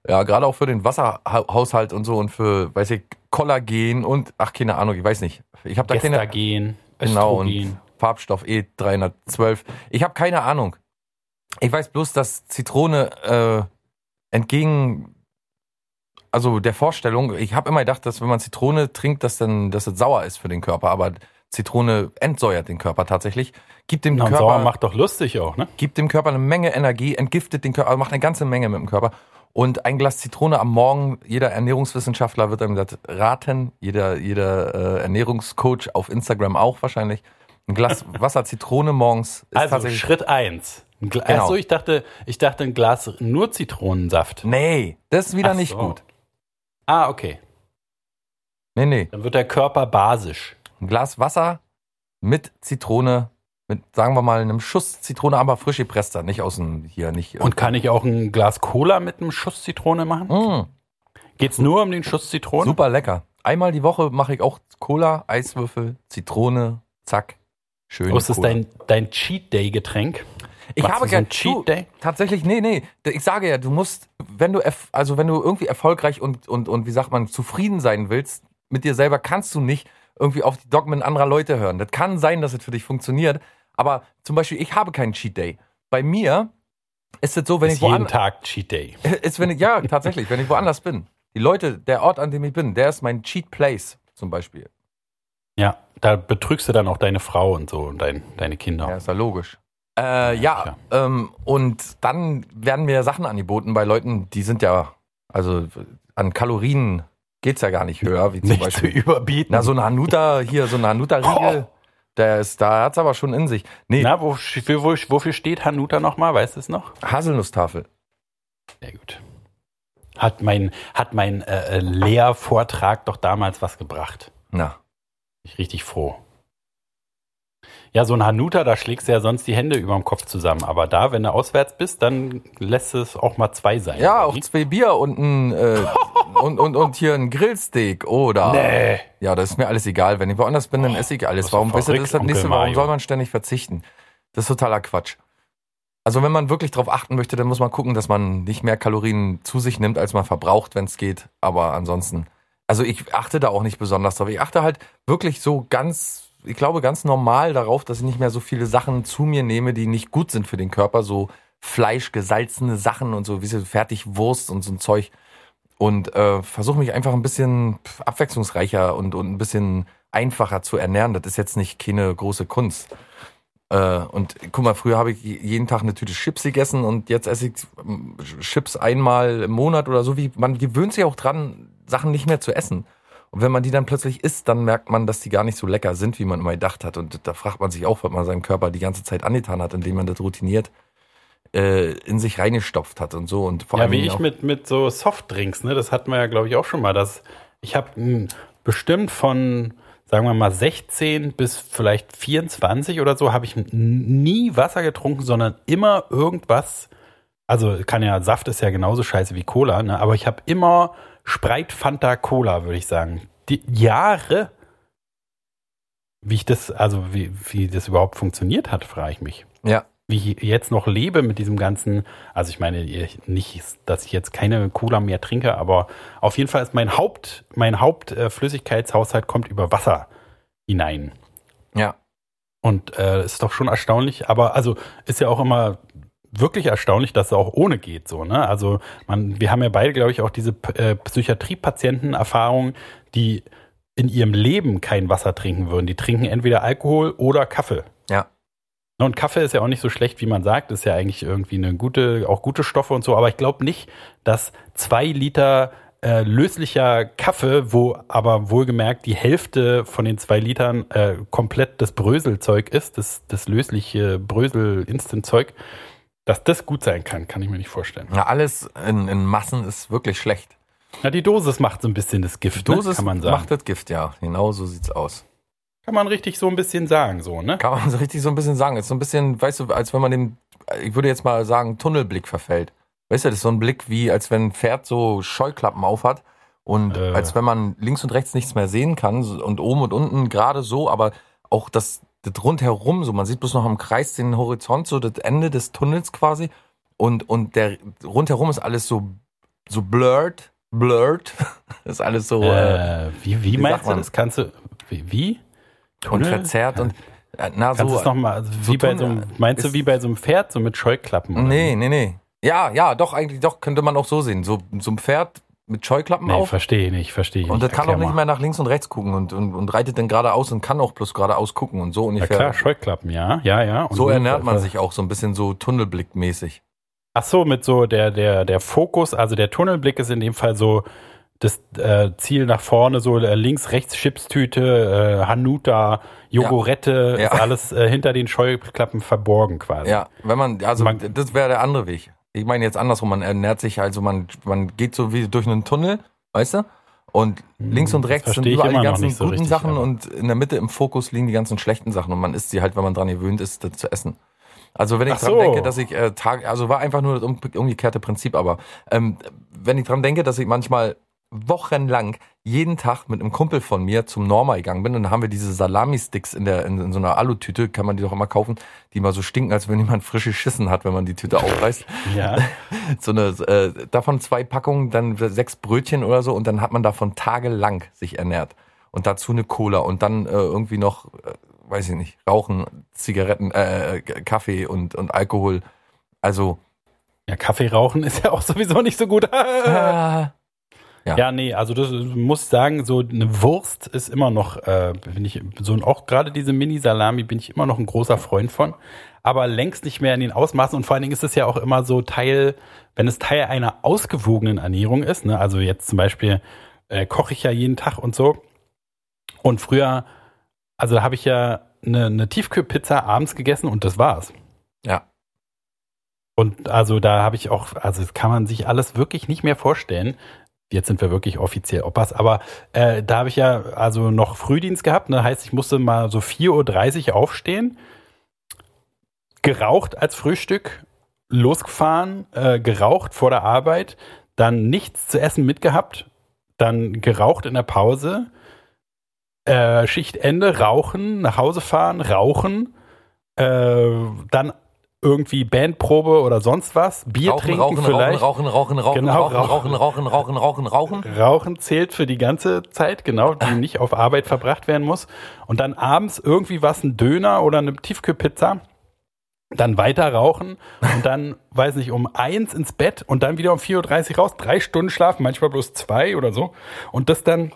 Ja, gerade auch für den Wasserhaushalt und so und für, weiß ich, Kollagen und, ach, keine Ahnung, ich weiß nicht. Ich habe da keine, Gestagen, genau, Östrogen. und Farbstoff E312. Ich habe keine Ahnung. Ich weiß bloß, dass Zitrone äh, entgegen, also der Vorstellung, ich habe immer gedacht, dass wenn man Zitrone trinkt, dass dann, dass es sauer ist für den Körper, aber Zitrone entsäuert den Körper tatsächlich, gibt dem und Körper Sauer macht doch lustig auch, ne? gibt dem Körper eine Menge Energie, entgiftet den Körper, also macht eine ganze Menge mit dem Körper. Und ein Glas Zitrone am Morgen, jeder Ernährungswissenschaftler wird einem das raten, jeder, jeder äh, Ernährungscoach auf Instagram auch wahrscheinlich. Ein Glas Wasser Zitrone morgens ist Also tatsächlich. Schritt eins. Ein Gla- Genau. Achso, ich dachte, ich dachte ein Glas nur Zitronensaft. Nee, das ist wieder Ach nicht so. gut. Ah, okay. Nee, nee. Dann wird der Körper basisch. Ein Glas Wasser mit Zitrone, mit, sagen wir mal, einem Schuss Zitrone, aber frisch gepresster, nicht aus dem, hier, nicht. Und kann ich auch ein Glas Cola mit einem Schuss Zitrone machen? Mm, Geht's nur um den Schuss Zitrone? super lecker. Einmal die Woche mache ich auch Cola, Eiswürfel, Zitrone, zack. Schön. Oh, ist das dein, dein Cheat Day Getränk? Ich Machst habe so Cheat du, Day? Tatsächlich, nee, nee. Ich sage ja, du musst, wenn du, also wenn du irgendwie erfolgreich und, und, und wie sagt man, zufrieden sein willst mit dir selber, kannst du nicht irgendwie auf die Dogmen anderer Leute hören. Das kann sein, dass es für dich funktioniert, aber zum Beispiel, ich habe keinen Cheat Day. Bei mir ist es so, wenn ist ich jeden woanders, Tag Cheat Day. ist, wenn ich, ja, tatsächlich, wenn ich woanders bin. Die Leute, der Ort, an dem ich bin, der ist mein Cheat Place, zum Beispiel. Ja, da betrügst du dann auch deine Frau und so und dein, deine Kinder. Ja, ist ja logisch. Äh, ja, ähm, und dann werden mir Sachen angeboten bei Leuten, die sind ja, also an Kalorien geht's ja gar nicht höher, wie zum Nicht zu Beispiel. überbieten. Na, so ein Hanuta hier, so ein Hanuta-Riegel, der ist, da hat's aber schon in sich. Nee, Na, wo, wo, wofür steht Hanuta nochmal? Weißt du es noch? Haselnusstafel. Sehr gut. Hat mein, hat mein äh, äh, Lehrvortrag doch damals was gebracht. Na, Bin ich richtig froh. Ja, so ein Hanuta, da schlägst du ja sonst die Hände über dem Kopf zusammen. Aber da, wenn du auswärts bist, dann lässt es auch mal zwei sein. ja, auch zwei Bier und ein, äh, und, und, und hier ein Grillsteak oder. Nee. Ja, das ist mir alles egal. Wenn ich woanders bin, dann esse ich alles. Warum, weißt du, das das nächste, warum soll man ständig verzichten? Das ist totaler Quatsch. Also wenn man wirklich drauf achten möchte, dann muss man gucken, dass man nicht mehr Kalorien zu sich nimmt, als man verbraucht, wenn es geht. Aber ansonsten, also ich achte da auch nicht besonders drauf. Ich achte halt wirklich so ganz ich glaube, ganz normal darauf, dass ich nicht mehr so viele Sachen zu mir nehme, die nicht gut sind für den Körper. So Fleisch, gesalzene Sachen und so, wie so Fertigwurst und so ein Zeug. Und äh, versuche mich einfach ein bisschen abwechslungsreicher und, und ein bisschen einfacher zu ernähren. Das ist jetzt nicht keine große Kunst. Äh, und guck mal, früher habe ich jeden Tag eine Tüte Chips gegessen und jetzt esse ich ähm, Chips einmal im Monat oder so. Wie man gewöhnt sich auch dran, Sachen nicht mehr zu essen. Und wenn man die dann plötzlich isst, dann merkt man, dass die gar nicht so lecker sind, wie man immer gedacht hat. Und da fragt man sich auch, was man seinem Körper die ganze Zeit angetan hat, indem man das routiniert äh, in sich reingestopft hat und so. Und vor ja, wie ich mit, mit so Softdrinks, ne? Das hatten wir ja, glaube ich, auch schon mal. Dass ich habe hm, bestimmt von sagen wir mal 16 bis vielleicht 24 oder so, habe ich nie Wasser getrunken, sondern immer irgendwas. Also kann ja, Saft ist ja genauso scheiße wie Cola, ne? aber ich habe immer Spreit, Fanta, Cola, würde ich sagen. Die Jahre, wie ich das, also wie, wie das überhaupt funktioniert hat, frage ich mich. Ja wie ich jetzt noch lebe mit diesem ganzen, also ich meine nicht, dass ich jetzt keine Cola mehr trinke, aber auf jeden Fall ist mein Haupt, mein Hauptflüssigkeitshaushalt kommt über Wasser hinein. Ja. Und äh, ist doch schon erstaunlich, aber also ist ja auch immer wirklich erstaunlich, dass es auch ohne geht, so, ne? Also man, wir haben ja beide, glaube ich, auch diese äh, Psychiatrie-Patienten-Erfahrung, die in ihrem Leben kein Wasser trinken würden. Die trinken entweder Alkohol oder Kaffee. Ja. Und Kaffee ist ja auch nicht so schlecht, wie man sagt. Ist ja eigentlich irgendwie eine gute, auch gute Stoffe und so. Aber ich glaube nicht, dass zwei Liter äh, löslicher Kaffee, wo aber wohlgemerkt die Hälfte von den zwei Litern äh, komplett das Bröselzeug ist, das, das lösliche Brösel-Instant-Zeug, dass das gut sein kann, kann ich mir nicht vorstellen. Ja, alles in, in Massen ist wirklich schlecht. Ja, die Dosis macht so ein bisschen das Gift, die ne, Dosis ne? kann man sagen. macht das Gift, ja. Genau so sieht's aus. Kann man richtig so ein bisschen sagen, so, ne? Kann man so richtig so ein bisschen sagen. Ist so ein bisschen, weißt du, als wenn man dem, ich würde jetzt mal sagen, Tunnelblick verfällt. Weißt du, das ist so ein Blick wie, als wenn ein Pferd so Scheuklappen aufhat und äh. als wenn man links und rechts nichts mehr sehen kann und oben und unten gerade so, aber auch das, das rundherum so, man sieht bloß noch am Kreis den Horizont, so das Ende des Tunnels quasi und, und der rundherum ist alles so, so blurred, blurred, ist alles so. Äh, äh wie, wie, wie meinst du das? Kannst du, wie? wie? Tunnel? und verzerrt und äh, na Kannst so. Noch mal, also wie so bei so einem, meinst du wie bei so einem Pferd so mit Scheuklappen? Nee, nee, nee. Ja, ja, doch eigentlich doch könnte man auch so sehen, so so ein Pferd mit Scheuklappen nee, auf. verstehe ich nicht, verstehe ich Und das kann auch nicht mehr nach links und rechts gucken und, und, und reitet dann geradeaus und kann auch bloß geradeaus gucken und so ungefähr. Ja klar, Scheuklappen, ja, ja, ja. Und so ernährt man sich auch so ein bisschen so Tunnelblickmäßig. Ach so, mit so der, der, der Fokus, also der Tunnelblick ist in dem Fall so das äh, Ziel nach vorne, so äh, links, rechts Chipstüte, äh, Hanuta, Jogurette, ja. Ja. alles äh, hinter den Scheuklappen verborgen quasi. Ja, wenn man, also man, das wäre der andere Weg. Ich meine jetzt andersrum, man ernährt sich, also man, man geht so wie durch einen Tunnel, weißt du? Und hm, links und rechts sind überall die ganzen so guten richtig, Sachen aber. und in der Mitte im Fokus liegen die ganzen schlechten Sachen und man isst sie halt, wenn man dran gewöhnt ist, das zu essen. Also wenn ich Ach dran so. denke, dass ich äh, Tag, also war einfach nur das umgekehrte Prinzip, aber ähm, wenn ich dran denke, dass ich manchmal wochenlang jeden Tag mit einem Kumpel von mir zum Norma gegangen bin und dann haben wir diese Salami-Sticks in, der, in, in so einer Alutüte, kann man die doch immer kaufen, die mal so stinken, als wenn jemand frische Schissen hat, wenn man die Tüte aufreißt. ja. So eine, äh, davon zwei Packungen, dann sechs Brötchen oder so und dann hat man davon tagelang sich ernährt. Und dazu eine Cola und dann äh, irgendwie noch, äh, weiß ich nicht, Rauchen, Zigaretten, äh, äh Kaffee und, und Alkohol. Also. Ja, Kaffee rauchen ist ja auch sowieso nicht so gut. Ah. Ja. ja, nee, also das muss sagen, so eine Wurst ist immer noch, äh, bin ich, so auch gerade diese Mini-Salami bin ich immer noch ein großer Freund von, aber längst nicht mehr in den Ausmaßen und vor allen Dingen ist es ja auch immer so Teil, wenn es Teil einer ausgewogenen Ernährung ist, ne, also jetzt zum Beispiel äh, koche ich ja jeden Tag und so und früher, also da habe ich ja eine, eine Tiefkühlpizza abends gegessen und das war's. Ja. Und also da habe ich auch, also das kann man sich alles wirklich nicht mehr vorstellen, jetzt sind wir wirklich offiziell Oppas, aber äh, da habe ich ja also noch Frühdienst gehabt, ne? heißt, ich musste mal so 4.30 Uhr aufstehen, geraucht als Frühstück, losgefahren, äh, geraucht vor der Arbeit, dann nichts zu essen mitgehabt, dann geraucht in der Pause, äh, Schichtende, rauchen, nach Hause fahren, rauchen, äh, dann irgendwie Bandprobe oder sonst was, Bier Rauchen, trinken rauchen, vielleicht. rauchen, rauchen, rauchen, Genau, rauchen, rauchen, rauchen, rauchen, rauchen, rauchen. Rauchen zählt für die ganze Zeit, genau, die nicht auf Arbeit verbracht werden muss. Und dann abends irgendwie was, ein Döner oder eine Tiefkühlpizza. Dann weiter rauchen und dann, weiß nicht, um eins ins Bett und dann wieder um 4.30 Uhr raus, drei Stunden schlafen, manchmal bloß zwei oder so. Und das dann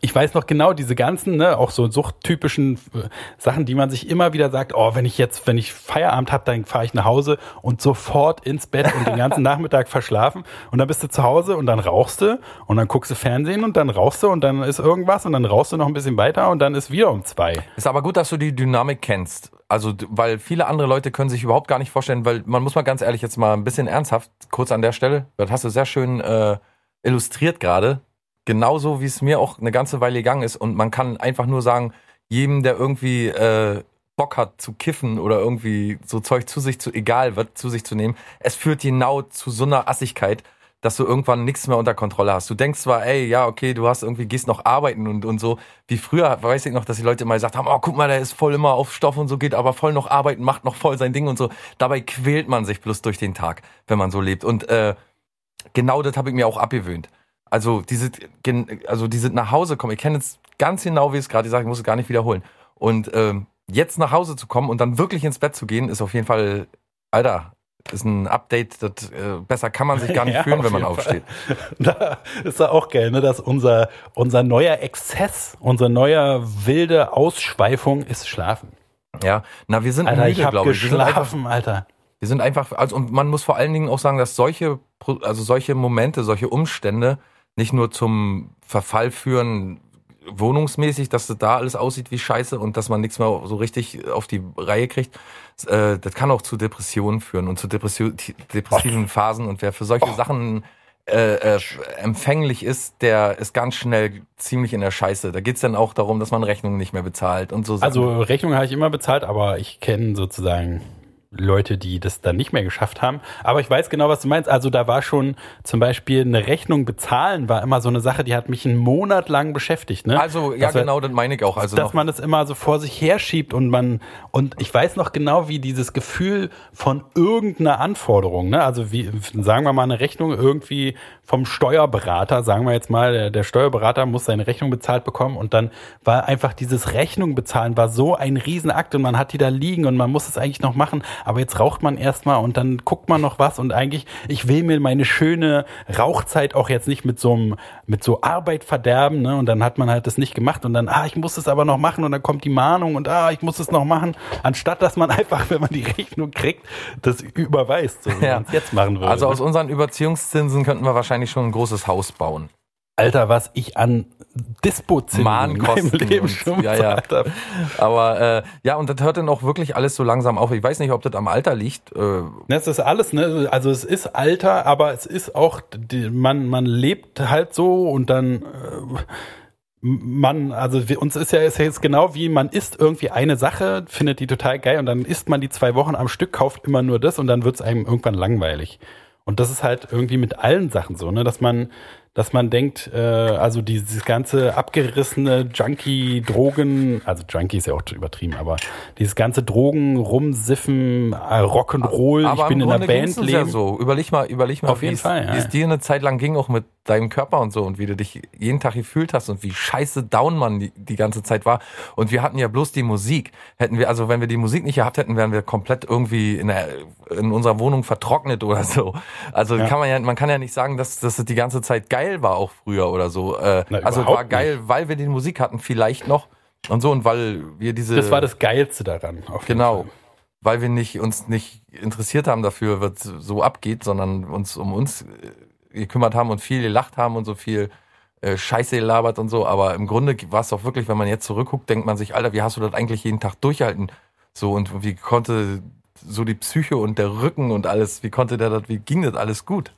ich weiß noch genau diese ganzen, ne, auch so suchttypischen äh, Sachen, die man sich immer wieder sagt, oh, wenn ich jetzt, wenn ich Feierabend habe, dann fahre ich nach Hause und sofort ins Bett und den ganzen Nachmittag verschlafen und dann bist du zu Hause und dann rauchst du und dann guckst du Fernsehen und dann rauchst du und dann ist irgendwas und dann rauchst du noch ein bisschen weiter und dann ist wieder um zwei. Ist aber gut, dass du die Dynamik kennst. Also, weil viele andere Leute können sich überhaupt gar nicht vorstellen, weil man muss mal ganz ehrlich jetzt mal ein bisschen ernsthaft, kurz an der Stelle, das hast du sehr schön äh, illustriert gerade. Genauso wie es mir auch eine ganze Weile gegangen ist. Und man kann einfach nur sagen, jedem, der irgendwie äh, Bock hat zu kiffen oder irgendwie so Zeug zu sich zu, egal wird, zu sich zu nehmen, es führt genau zu so einer Assigkeit, dass du irgendwann nichts mehr unter Kontrolle hast. Du denkst zwar, ey, ja, okay, du hast irgendwie, gehst noch arbeiten und, und so. Wie früher, weiß ich noch, dass die Leute immer gesagt haben, oh, guck mal, der ist voll immer auf Stoff und so, geht aber voll noch arbeiten, macht noch voll sein Ding und so. Dabei quält man sich bloß durch den Tag, wenn man so lebt. Und äh, genau das habe ich mir auch abgewöhnt. Also diese, gen- also diese nach Hause kommen, ich kenne jetzt ganz genau, wie es gerade gesagt, ich muss es gar nicht wiederholen. Und ähm, jetzt nach Hause zu kommen und dann wirklich ins Bett zu gehen, ist auf jeden Fall, Alter, ist ein Update, das äh, besser kann man sich gar nicht Ja, fühlen, wenn man aufsteht. Da ist ja auch geil, ne, dass unser, unser neuer Exzess, unser neuer wilde Ausschweifung ist Schlafen. Ja, na, wir sind Alter, müde, ich glaube ich. Wir sind einfach, geschlafen, Alter. wir sind einfach, also und man muss vor allen Dingen auch sagen, dass solche, also solche Momente, solche Umstände nicht nur zum Verfall führen, wohnungsmäßig, dass das da alles aussieht wie Scheiße und dass man nichts mehr so richtig auf die Reihe kriegt. Äh, das kann auch zu Depressionen führen und zu Depression, depressiven Phasen. Und wer für solche Sachen äh, äh, empfänglich ist, der ist ganz schnell ziemlich in der Scheiße. Da geht's dann auch darum, dass man Rechnungen nicht mehr bezahlt und so. Also Rechnung habe ich immer bezahlt, aber ich kenne sozusagen Leute, die das dann nicht mehr geschafft haben. Aber ich weiß genau, was du meinst. Also da war schon zum Beispiel eine Rechnung bezahlen, war immer so eine Sache, die hat mich einen Monat lang beschäftigt. Ne? Also, ja, Dass genau, das meine ich auch. Also dass noch, man das immer so vor sich herschiebt und man und ich weiß noch genau, wie dieses Gefühl von irgendeiner Anforderung, ne, also wie sagen wir mal eine Rechnung irgendwie vom Steuerberater, sagen wir jetzt mal, der, der Steuerberater muss seine Rechnung bezahlt bekommen und dann war einfach dieses Rechnung bezahlen war so ein Riesenakt und man hat die da liegen und man muss es eigentlich noch machen, aber jetzt raucht man erstmal und dann guckt man noch was und eigentlich ich will mir meine schöne Rauchzeit auch jetzt nicht mit so einem mit so Arbeit verderben, ne, und dann hat man halt das nicht gemacht und dann ah, ich muss es aber noch machen und dann kommt die Mahnung und ah, ich muss es noch machen, anstatt dass man einfach, wenn man die Rechnung kriegt, das überweist, so wie Ja. man es jetzt machen würde. also aus unseren Überziehungszinsen könnten wir wahrscheinlich schon ein großes Haus bauen. Alter, was ich an in meinem Mahnkosten Leben schon ja, ja. Aber äh, ja, und das hört dann auch wirklich alles so langsam auf. Ich weiß nicht, ob das am Alter liegt. Äh, Das ist alles, ne? Also es ist Alter, aber es ist auch, die, man, man lebt halt so und dann äh, man, also wir, uns ist ja, ist ja jetzt genau wie man isst irgendwie eine Sache, findet die total geil und dann isst man die zwei Wochen am Stück, kauft immer nur das und dann wird es einem irgendwann langweilig. Und das ist halt irgendwie mit allen Sachen so, ne, dass man, dass man denkt, äh, also dieses ganze abgerissene Junkie, Drogen, also Junkie ist ja auch übertrieben, aber dieses ganze Drogen, Rumsiffen, äh, Rock'n'Roll, ich bin in einer Band leben. ja so. Überleg mal, überleg mal, Auf wie jeden es- Fall, ja, wie es ja. dir eine Zeit lang ging, auch mit deinem Körper und so und wie du dich jeden Tag gefühlt hast und wie scheiße down man die, die ganze Zeit war. Und wir hatten ja bloß die Musik. Hätten wir, also wenn wir die Musik nicht gehabt hätten, wären wir komplett irgendwie in, der, in unserer Wohnung vertrocknet oder so. Also Ja. kann man ja, man kann ja nicht sagen, dass, dass es die ganze Zeit geil war, auch früher oder so. Äh, Na, also war geil, weil wir die Musik hatten, vielleicht noch. Und so, und weil wir diese. Das war das Geilste daran. Auf jeden Genau. Fall. Weil wir nicht, uns nicht interessiert haben dafür, was so abgeht, sondern uns um uns äh, gekümmert haben und viel gelacht haben und so viel äh, Scheiße gelabert und so. Aber im Grunde war es doch wirklich, wenn man jetzt zurückguckt, denkt man sich, Alter, wie hast du das eigentlich jeden Tag durchhalten? So und wie konnte so die Psyche und der Rücken und alles, wie konnte der das, wie ging das alles gut?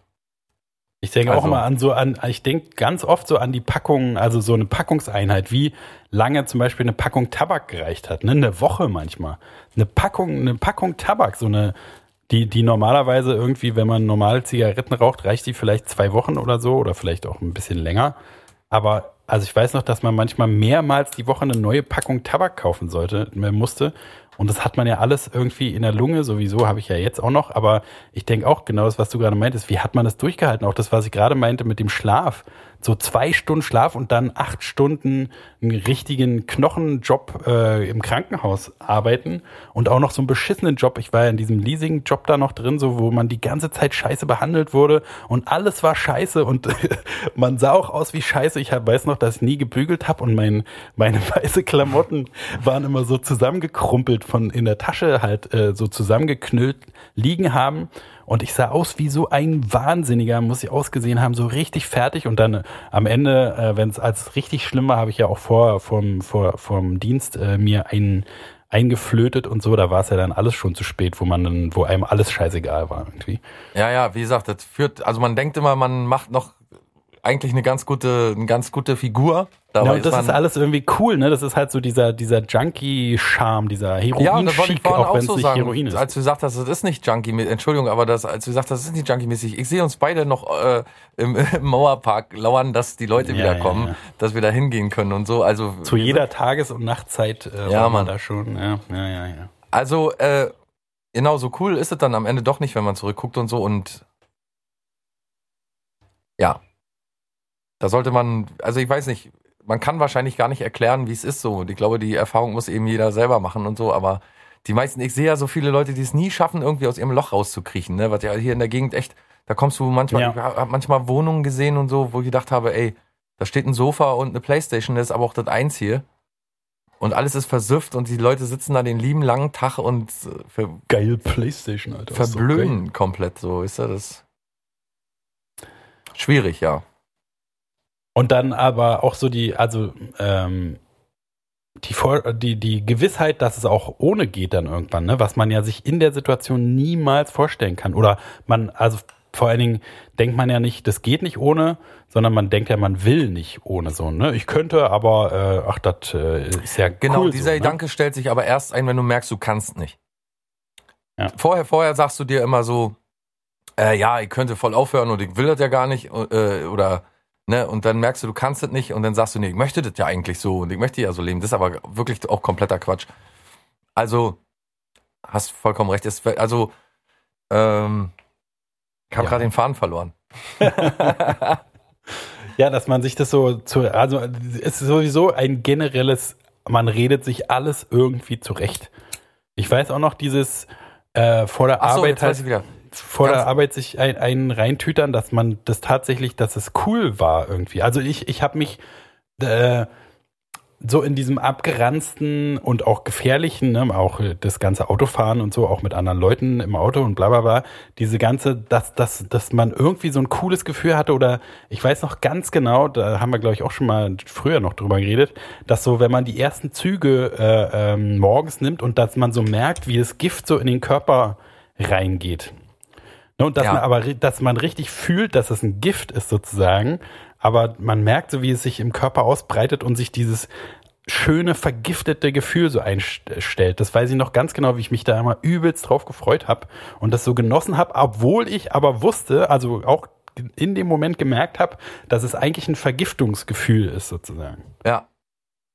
Ich denke auch Also- immer an so an, ich denke ganz oft so an die Packung, also so eine Packungseinheit, wie lange zum Beispiel eine Packung Tabak gereicht hat, ne? Eine Woche manchmal. Eine Packung, eine Packung Tabak, so eine, die, die normalerweise irgendwie, wenn man normal Zigaretten raucht, reicht die vielleicht zwei Wochen oder so oder vielleicht auch ein bisschen länger. Aber also ich weiß noch, dass man manchmal mehrmals die Woche eine neue Packung Tabak kaufen sollte, man musste. Und das hat man ja alles irgendwie in der Lunge, sowieso habe ich ja jetzt auch noch. Aber ich denke auch genau das, was du gerade meintest. Wie hat man das durchgehalten? Auch das, was ich gerade meinte mit dem Schlaf. So zwei Stunden Schlaf und dann acht Stunden einen richtigen Knochenjob äh, im Krankenhaus arbeiten und auch noch so einen beschissenen Job. Ich war ja in diesem Leasing-Job da noch drin, so wo man die ganze Zeit scheiße behandelt wurde und alles war scheiße und man sah auch aus wie scheiße. Ich hab, weiß noch, dass ich nie gebügelt habe und mein, meine weiße Klamotten waren immer so zusammengekrumpelt von in der Tasche halt äh, so zusammengeknüllt liegen haben. Und ich sah aus wie so ein Wahnsinniger, muss ich ausgesehen haben, so richtig fertig. Und dann äh, am Ende, äh, wenn es als richtig schlimm war, habe ich ja auch vor vom, vor, vom Dienst äh, mir einen eingeflötet und so, da war es ja dann alles schon zu spät, wo man dann, wo einem alles scheißegal war irgendwie. Ja, ja, wie gesagt, das führt, also man denkt immer, man macht noch eigentlich eine ganz gute, eine ganz gute Figur. Dabei ja, und das ist, alles irgendwie cool, ne? Das ist halt so dieser, dieser Junkie-Charme, dieser Heroin-Chic, ja, auch wenn es nicht sagen, Heroin ist. Als du gesagt hast, das ist nicht Junkie, Entschuldigung, aber das, als du gesagt hast, das ist nicht Junkie-mäßig. Ich sehe uns beide noch äh, im, im Mauerpark lauern, dass die Leute ja, wiederkommen, ja, dass wir da hingehen können und so. Also zu jeder Tages- und Nachtzeit äh, ja, man da schon. Ja, ja, ja, ja. Also äh, genau so cool ist es dann am Ende doch nicht, wenn man zurückguckt und so und ja, da sollte man, also ich weiß nicht, man kann wahrscheinlich gar nicht erklären, wie es ist so. Und ich glaube, die Erfahrung muss eben jeder selber machen und so, aber die meisten, ich sehe ja so viele Leute, die es nie schaffen, irgendwie aus ihrem Loch rauszukriechen, ne? Was ja hier in der Gegend echt, da kommst du manchmal, ja. ich habe manchmal Wohnungen gesehen und so, wo ich gedacht habe, ey, da steht ein Sofa und eine Playstation, das ist aber auch das eins hier. Und alles ist versüfft und die Leute sitzen da den lieben langen Tag und äh, ver geil Playstation, Alter. Verblöden so komplett so, ist ja das schwierig, ja. Und dann aber auch so die, also ähm, die, Vor die, die Gewissheit, dass es auch ohne geht dann irgendwann, ne? was man ja sich in der Situation niemals vorstellen kann. Oder man, also vor allen Dingen denkt man ja nicht, das geht nicht ohne, sondern man denkt ja, man will nicht ohne so. Ne? Ich könnte, aber äh, ach, das äh, ist ja genau. Cool dieser so, Gedanke ne? stellt sich aber erst ein, wenn du merkst, du kannst nicht. Ja. Vorher, vorher sagst du dir immer so, äh, ja, ich könnte voll aufhören und ich will das ja gar nicht äh, oder Ne, und dann merkst du, du kannst das nicht und dann sagst du, nee, ich möchte das ja eigentlich so und ich möchte ja so leben. Das ist aber wirklich auch kompletter Quatsch. Also, hast vollkommen recht. Es, also, ähm, ich habe ja. gerade den Faden verloren. ja, dass man sich das so zu, also es ist sowieso ein generelles, man redet sich alles irgendwie zurecht. Ich weiß auch noch dieses äh, vor der Ach so, Arbeit halt, vor der Arbeit sich ein, einen reintütern, dass man das tatsächlich, dass es cool war irgendwie. Also ich, ich habe mich äh, so in diesem abgeranzten und auch gefährlichen, ne, auch das ganze Autofahren und so, auch mit anderen Leuten im Auto und bla bla bla, diese ganze, dass, dass, dass man irgendwie so ein cooles Gefühl hatte oder ich weiß noch ganz genau, da haben wir glaube ich auch schon mal früher noch drüber geredet, dass so, wenn man die ersten Züge äh, ähm, morgens nimmt und dass man so merkt, wie das Gift so in den Körper reingeht. Ne, und dass ja. man aber, dass man richtig fühlt, dass es ein Gift ist sozusagen, aber man merkt so, wie es sich im Körper ausbreitet und sich dieses schöne, vergiftete Gefühl so einstellt. Das weiß ich noch ganz genau, wie ich mich da immer übelst drauf gefreut habe und das so genossen habe, obwohl ich aber wusste, also auch in dem Moment gemerkt habe, dass es eigentlich ein Vergiftungsgefühl ist sozusagen. Ja.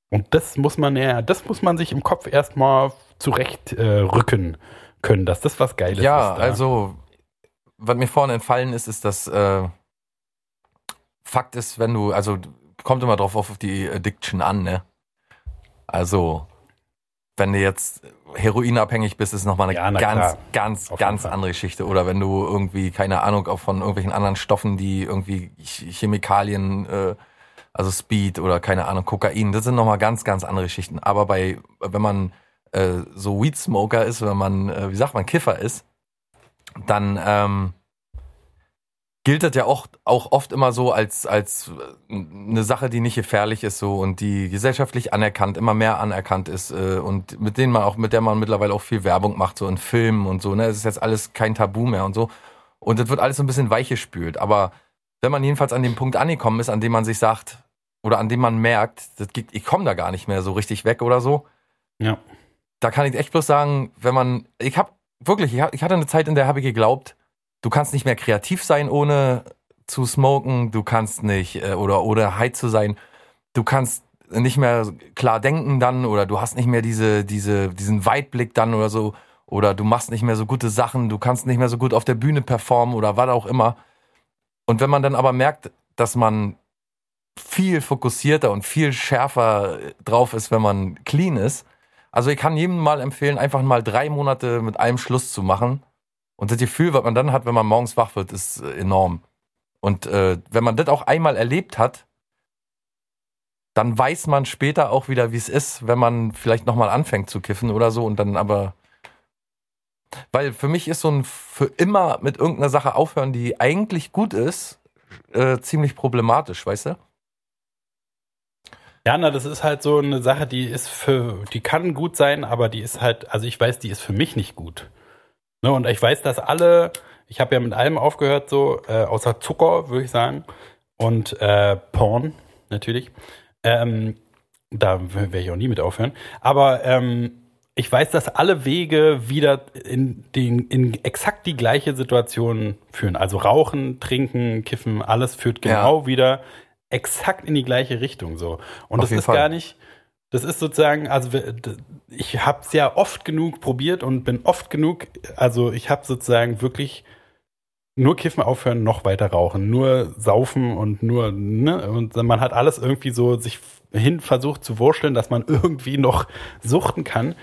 Und das muss man ja, das muss man sich im Kopf erstmal zurecht äh, rücken können, dass das was Geiles ja, ist. Ja, also was mir vorhin entfallen ist, ist, dass äh, Fakt ist, wenn du, also kommt immer drauf auf die Addiction an, ne? Also, wenn du jetzt heroinabhängig bist, ist nochmal eine ja, ganz, klar. ganz, auf ganz andere Geschichte. Oder wenn du irgendwie, keine Ahnung, auch von irgendwelchen anderen Stoffen, die irgendwie Chemikalien, äh, also Speed oder keine Ahnung, Kokain, das sind nochmal ganz, ganz andere Geschichten. Aber bei, wenn man äh, so Weed Smoker ist, wenn man, äh, wie sagt man, Kiffer ist, dann ähm, gilt das ja auch, auch oft immer so als, als eine Sache, die nicht gefährlich ist so und die gesellschaftlich anerkannt, immer mehr anerkannt ist äh, und mit denen man auch, mit der man mittlerweile auch viel Werbung macht, so in Filmen und so, ne? Es ist jetzt alles kein Tabu mehr und so. Und das wird alles so ein bisschen weiche spült. Aber wenn man jedenfalls an dem Punkt angekommen ist, an dem man sich sagt, oder an dem man merkt, das geht, ich komme da gar nicht mehr so richtig weg oder so. Ja. Da kann ich echt bloß sagen, wenn man, ich habe wirklich, ich hatte eine Zeit, in der habe ich geglaubt, du kannst nicht mehr kreativ sein, ohne zu smoken, du kannst nicht, äh, oder, oder high zu sein, du kannst nicht mehr klar denken dann oder du hast nicht mehr diese, diese, diesen Weitblick dann oder so oder du machst nicht mehr so gute Sachen, du kannst nicht mehr so gut auf der Bühne performen oder was auch immer. Und wenn man dann aber merkt, dass man viel fokussierter und viel schärfer drauf ist, wenn man clean ist. Also ich kann jedem mal empfehlen, einfach mal drei Monate mit einem Schluss zu machen. Und das Gefühl, was man dann hat, wenn man morgens wach wird, ist enorm. Und äh, wenn man das auch einmal erlebt hat, dann weiß man später auch wieder, wie es ist, wenn man vielleicht nochmal anfängt zu kiffen oder so und dann aber. Weil für mich ist so ein für immer mit irgendeiner Sache aufhören, die eigentlich gut ist, äh, ziemlich problematisch, weißt du? Ja, na, das ist halt so eine Sache, die ist für, die kann gut sein, aber die ist halt, also ich weiß, die ist für mich nicht gut. Ne, und ich weiß, dass alle, ich habe ja mit allem aufgehört, so, äh, außer Zucker, würde ich sagen, und äh, Porn, natürlich. Ähm, da werde ich auch nie mit aufhören. Aber ähm, ich weiß, dass alle Wege wieder in, den, in exakt die gleiche Situation führen. Also Rauchen, Trinken, Kiffen, alles führt genau ja. wieder exakt in die gleiche Richtung so. Und Auf das ist Fall. gar nicht, das ist sozusagen, also ich habe es ja oft genug probiert und bin oft genug, also ich habe sozusagen wirklich nur Kiffen aufhören, noch weiter rauchen, nur saufen und nur, ne, und man hat alles irgendwie so sich hin versucht zu wurschteln, dass man irgendwie noch suchten kann.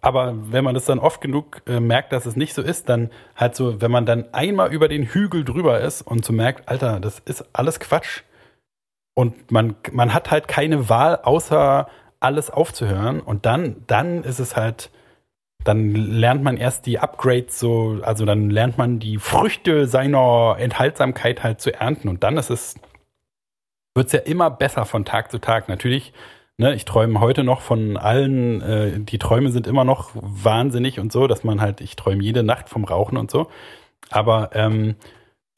Aber wenn man das dann oft genug äh, merkt, dass es nicht so ist, dann halt so, wenn man dann einmal über den Hügel drüber ist und so merkt, Alter, das ist alles Quatsch. Und man, man hat halt keine Wahl, außer alles aufzuhören. Und dann, dann ist es halt, dann lernt man erst die Upgrades so, also dann lernt man die Früchte seiner Enthaltsamkeit halt zu ernten. Und dann ist es, wird es ja immer besser von Tag zu Tag. Natürlich ne, ich träume heute noch von allen, äh, die Träume sind immer noch wahnsinnig und so, dass man halt, ich träume jede Nacht vom Rauchen und so. Aber ähm,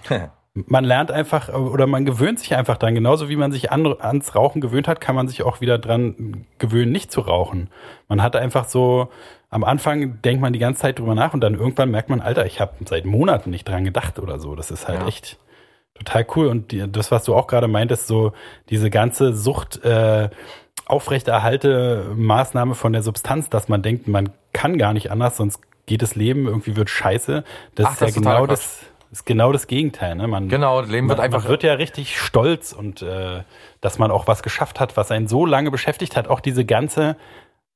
man lernt einfach oder man gewöhnt sich einfach dran. Genauso wie man sich an, ans Rauchen gewöhnt hat, kann man sich auch wieder dran gewöhnen, nicht zu rauchen. Man hat einfach so, am Anfang denkt man die ganze Zeit drüber nach und dann irgendwann merkt man, Alter, ich habe seit Monaten nicht dran gedacht oder so. Das ist halt ja. echt total cool. Und die, das, was du auch gerade meintest, so diese ganze Sucht, äh, aufrechterhalte Maßnahme von der Substanz, dass man denkt, man kann gar nicht anders, sonst geht das Leben irgendwie wird scheiße. Das Ach, ist das ja genau das, ist genau das Gegenteil. Ne? Man, genau, das Leben wird man, einfach. Man wird ja richtig stolz und äh, dass man auch was geschafft hat, was einen so lange beschäftigt hat. Auch diese ganze,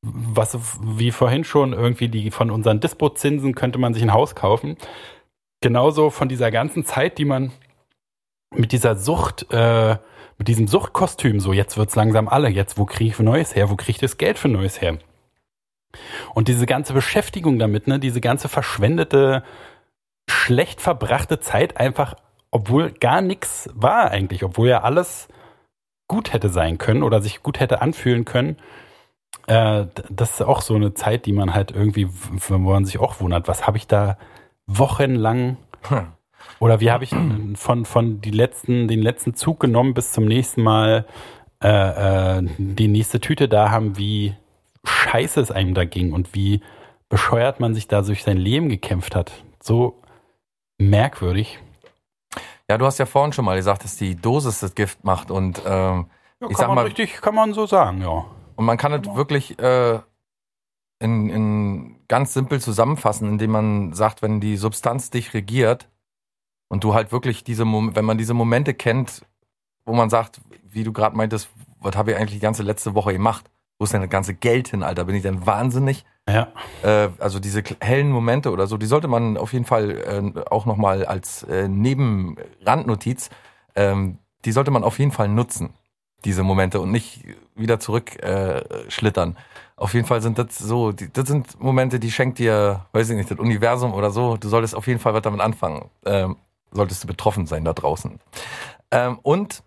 was wie vorhin schon irgendwie die von unseren Dispo-Zinsen könnte man sich ein Haus kaufen. Genauso von dieser ganzen Zeit, die man mit dieser Sucht äh, mit diesem Suchtkostüm, so jetzt wird's langsam alle, jetzt wo kriege ich Neues her, wo kriege ich das Geld für Neues her? Und diese ganze Beschäftigung damit, ne, diese ganze verschwendete, schlecht verbrachte Zeit einfach, obwohl gar nichts war eigentlich, obwohl ja alles gut hätte sein können oder sich gut hätte anfühlen können. Äh, das ist auch so eine Zeit, die man halt irgendwie, wo man sich auch wundert, was habe ich da wochenlang hm. Oder wie habe ich von, von die letzten, den letzten Zug genommen bis zum nächsten Mal äh, äh, die nächste Tüte da haben, wie scheiße es einem da ging und wie bescheuert man sich da durch sein Leben gekämpft hat. So merkwürdig. Ja, du hast ja vorhin schon mal gesagt, dass die Dosis das Gift macht und ähm, ja, ich sag mal. Richtig, kann man so sagen, ja. Und man kann es wirklich äh, in, in ganz simpel zusammenfassen, indem man sagt, wenn die Substanz dich regiert, und du halt wirklich diese, wenn man diese Momente kennt, wo man sagt, wie du gerade meintest, was habe ich eigentlich die ganze letzte Woche gemacht? Wo ist denn das ganze Geld hin, Alter? Bin ich denn wahnsinnig? Ja. Äh, also diese hellen Momente oder so, die sollte man auf jeden Fall äh, auch nochmal als äh, Nebenrandnotiz, ähm, die sollte man auf jeden Fall nutzen, diese Momente und nicht wieder zurückschlittern. Äh, auf jeden Fall sind das so, die, das sind Momente, die schenkt dir, weiß ich nicht, das Universum oder so. Du solltest auf jeden Fall was damit anfangen. Ähm, solltest du betroffen sein da draußen. Ähm, und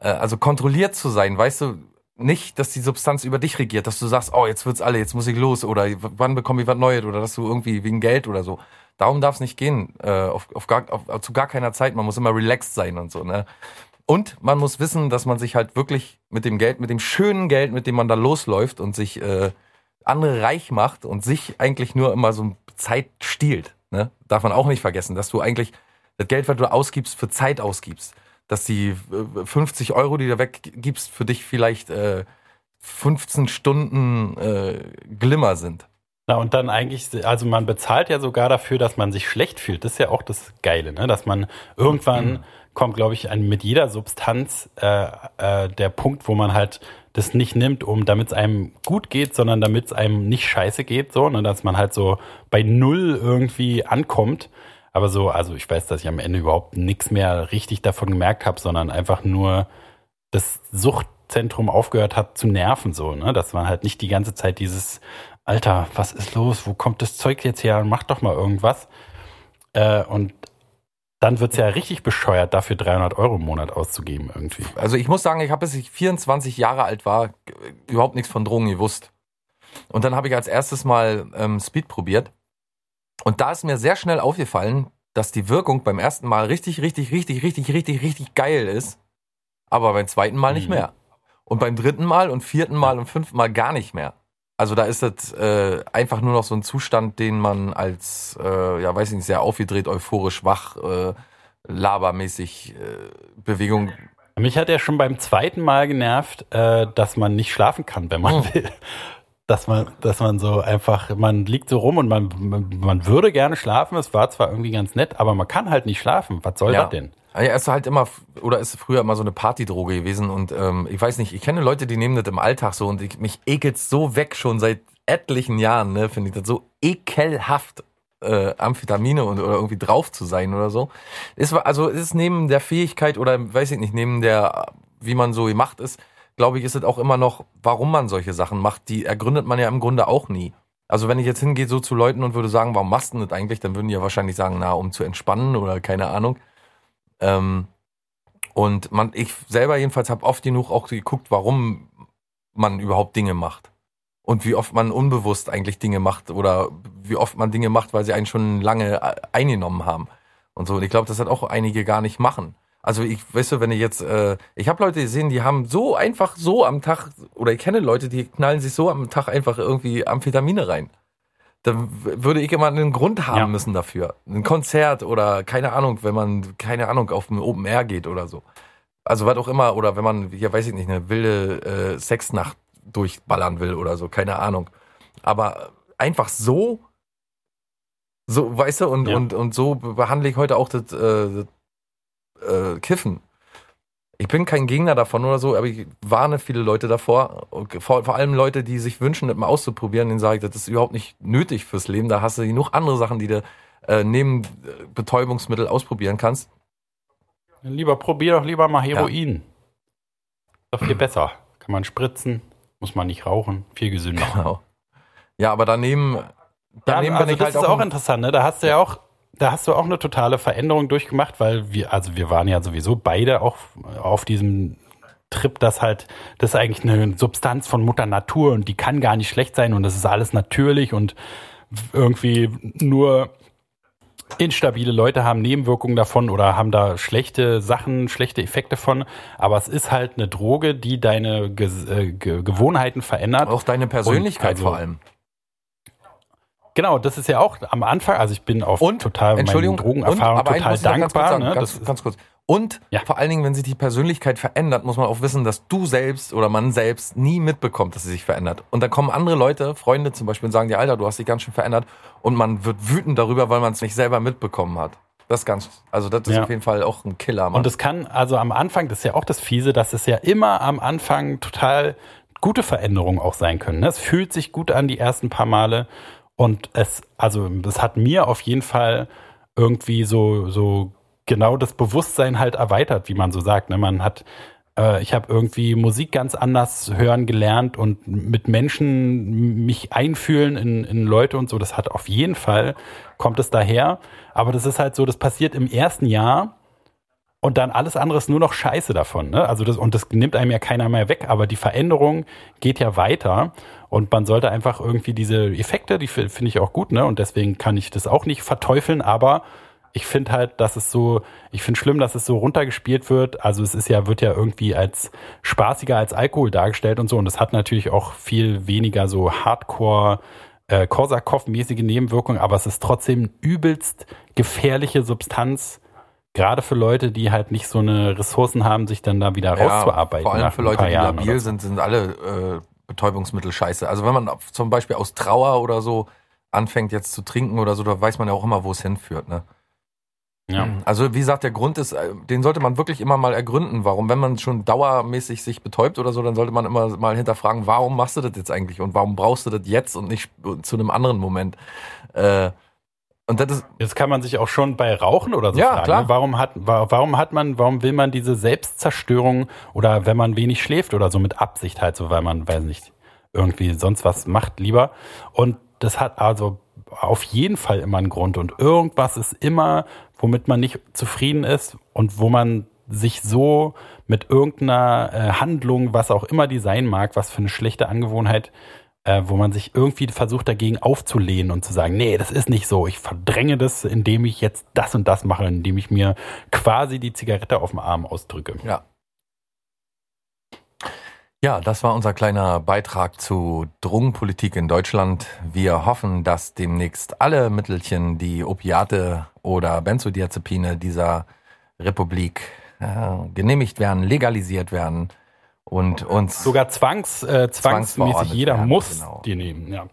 äh, also kontrolliert zu sein, weißt du, nicht, dass die Substanz über dich regiert, dass du sagst, oh, jetzt wird's alle, jetzt muss ich los oder wann bekomme ich was Neues oder dass du irgendwie wegen Geld oder so. Darum darf es nicht gehen, äh, auf, auf gar, auf, zu gar keiner Zeit. Man muss immer relaxed sein und so. Ne? Und man muss wissen, dass man sich halt wirklich mit dem Geld, mit dem schönen Geld, mit dem man da losläuft und sich äh, andere reich macht und sich eigentlich nur immer so Zeit stiehlt. Ne? Darf man auch nicht vergessen, dass du eigentlich das Geld, was du ausgibst, für Zeit ausgibst. Dass die 50 Euro, die du weggibst, für dich vielleicht äh, 15 Stunden äh, Glimmer sind. Na, und dann eigentlich, also man bezahlt ja sogar dafür, dass man sich schlecht fühlt. Das ist ja auch das Geile, ne? Dass man irgendwann mhm. kommt, glaube ich, ein, mit jeder Substanz äh, äh, der Punkt, wo man halt das nicht nimmt, um damit es einem gut geht, sondern damit es einem nicht scheiße geht, so, ne? dass man halt so bei null irgendwie ankommt. Aber so, also ich weiß, dass ich am Ende überhaupt nichts mehr richtig davon gemerkt habe, sondern einfach nur das Suchtzentrum aufgehört hat zu nerven, so, ne? Dass man halt nicht die ganze Zeit dieses, Alter, was ist los? Wo kommt das Zeug jetzt her? Mach doch mal irgendwas. Äh, und dann wird es ja richtig bescheuert, dafür 300 Euro im Monat auszugeben irgendwie. Also ich muss sagen, ich habe bis ich 24 Jahre alt war, überhaupt nichts von Drogen gewusst. Und dann habe ich als erstes mal ähm, Speed probiert. Und da ist mir sehr schnell aufgefallen, dass die Wirkung beim ersten Mal richtig, richtig, richtig, richtig, richtig, richtig geil ist. Aber beim zweiten Mal nicht mhm. mehr. Und beim dritten Mal und vierten Mal und fünften Mal gar nicht mehr. Also da ist das äh, einfach nur noch so ein Zustand, den man als, äh, ja weiß ich nicht, sehr aufgedreht, euphorisch, wach, äh, labermäßig äh, Bewegung. Mich hat ja schon beim zweiten Mal genervt, äh, dass man nicht schlafen kann, wenn man oh. will. Dass man, dass man so einfach, man liegt so rum und man, man, man würde gerne schlafen. Es war zwar irgendwie ganz nett, aber man kann halt nicht schlafen. Was soll ja. das denn? Ja, ist halt immer, oder ist früher immer so eine Partydroge gewesen und ähm, ich weiß nicht, ich kenne Leute, die nehmen das im Alltag so und ich, mich ekelt so weg schon seit etlichen Jahren, ne, finde ich das so ekelhaft, äh, Amphetamine und, oder irgendwie drauf zu sein oder so. Ist, also ist neben der Fähigkeit oder weiß ich nicht, neben der, wie man so gemacht ist, glaube ich, ist es auch immer noch, warum man solche Sachen macht, die ergründet man ja im Grunde auch nie. Also wenn ich jetzt hingehe so zu Leuten und würde sagen, warum machst du das eigentlich, dann würden die ja wahrscheinlich sagen, na, um zu entspannen oder keine Ahnung. Ähm, und man, ich selber jedenfalls habe oft genug auch geguckt, warum man überhaupt Dinge macht. Und wie oft man unbewusst eigentlich Dinge macht oder wie oft man Dinge macht, weil sie einen schon lange äh, eingenommen haben. Und so. Und ich glaube, das hat auch einige gar nicht machen. Also ich, weißt du, wenn ich jetzt, äh, ich habe Leute gesehen, die haben so einfach so am Tag, oder ich kenne Leute, die knallen sich so am Tag einfach irgendwie Amphetamine rein da würde ich immer einen Grund haben ja. müssen dafür. Ein Konzert oder keine Ahnung, wenn man, keine Ahnung, auf ein Open Air geht oder so. Also was auch immer, oder wenn man, ja weiß ich nicht, eine wilde äh, Sexnacht durchballern will oder so, keine Ahnung. Aber einfach so, so, weißt du, und, ja. und, und so behandle ich heute auch das, äh, das äh, Kiffen ich bin kein Gegner davon oder so, aber ich warne viele Leute davor. Vor, vor allem Leute, die sich wünschen, das mal auszuprobieren, denen sage ich, das ist überhaupt nicht nötig fürs Leben. Da hast du genug andere Sachen, die du äh, neben äh, Betäubungsmittel ausprobieren kannst. Lieber probier doch lieber mal Heroin. Ja. Doch viel besser. Kann man spritzen, muss man nicht rauchen, viel gesünder. Genau. Ja, aber daneben, daneben ja, also das halt ist auch, auch interessant, ne? Da hast du ja auch da hast du auch eine totale Veränderung durchgemacht, weil wir, also wir waren ja sowieso beide auch auf diesem Trip, dass halt, das ist eigentlich eine Substanz von Mutter Natur und die kann gar nicht schlecht sein und das ist alles natürlich und irgendwie nur instabile Leute haben Nebenwirkungen davon oder haben da schlechte Sachen, schlechte Effekte von. Aber es ist halt eine Droge, die deine Ge äh, Ge Gewohnheiten verändert. Auch deine Persönlichkeit also, vor allem. Genau, das ist ja auch am Anfang, also ich bin auf und, total Entschuldigung, Drogenerfahrung und, total dankbar. Ganz, ne? ganz, ganz, kurz. Und ja. vor allen Dingen, wenn sich die Persönlichkeit verändert, muss man auch wissen, dass du selbst oder man selbst nie mitbekommt, dass sie sich verändert. Und dann kommen andere Leute, Freunde zum Beispiel, und sagen dir, Alter, du hast dich ganz schön verändert. Und man wird wütend darüber, weil man es nicht selber mitbekommen hat. Das ganz, also das ist ja. auf jeden Fall auch ein Killer. Mann. Und es kann, also am Anfang, das ist ja auch das Fiese, dass es ja immer am Anfang total gute Veränderungen auch sein können. Ne? Es fühlt sich gut an die ersten paar Male und es, also, das hat mir auf jeden Fall irgendwie so, so genau das Bewusstsein halt erweitert, wie man so sagt. Ne? Man hat, äh, ich habe irgendwie Musik ganz anders hören gelernt und mit Menschen mich einfühlen in, in Leute und so. Das hat auf jeden Fall, kommt es daher. Aber das ist halt so, das passiert im ersten Jahr und dann alles andere ist nur noch Scheiße davon. Ne? Also das, und das nimmt einem ja keiner mehr weg, aber die Veränderung geht ja weiter. Und man sollte einfach irgendwie diese Effekte, die finde ich auch gut, ne? Und deswegen kann ich das auch nicht verteufeln, aber ich finde halt, dass es so, ich finde schlimm, dass es so runtergespielt wird. Also es ist ja, wird ja irgendwie als spaßiger als Alkohol dargestellt und so. Und es hat natürlich auch viel weniger so Hardcore, äh, Korsakow-mäßige Nebenwirkungen, aber es ist trotzdem übelst gefährliche Substanz Gerade für Leute, die halt nicht so eine Ressourcen haben, sich dann da wieder rauszuarbeiten. Vor allem für Leute, die Jahren labil sind, sind alle äh, Betäubungsmittel scheiße. Also wenn man zum Beispiel aus Trauer oder so anfängt jetzt zu trinken oder so, da weiß man ja auch immer, wo es hinführt. Ne? Ja. Also wie gesagt, der Grund ist, äh, den sollte man wirklich immer mal ergründen. Warum, wenn man schon dauermäßig sich betäubt oder so, dann sollte man immer mal hinterfragen, warum machst du das jetzt eigentlich und warum brauchst du das jetzt und nicht zu einem anderen Moment. Äh, und das ist, Jetzt kann man sich auch schon bei Rauchen oder so Ja, fragen. klar. Warum hat, wa- warum hat man, warum will man diese Selbstzerstörung oder wenn man wenig schläft oder so mit Absicht halt so, weil man, weiß nicht, irgendwie sonst was macht lieber. Und das hat also auf jeden Fall immer einen Grund und irgendwas ist immer, womit man nicht zufrieden ist und wo man sich so mit irgendeiner äh, Handlung, was auch immer die sein mag, was für eine schlechte Angewohnheit, äh, wo man sich irgendwie versucht dagegen aufzulehnen und zu sagen, nee, das ist nicht so. Ich verdränge das, indem ich jetzt das und das mache, indem ich mir quasi die Zigarette auf dem Arm ausdrücke. ja. Ja, das war unser kleiner Beitrag zu Drogenpolitik in Deutschland. Wir hoffen, dass demnächst alle Mittelchen, die Opiate oder Benzodiazepine dieser Republik äh, genehmigt werden, legalisiert werden und uns Sogar zwangs, äh, zwangsmäßig, jeder werden, muss genau. die nehmen, ja.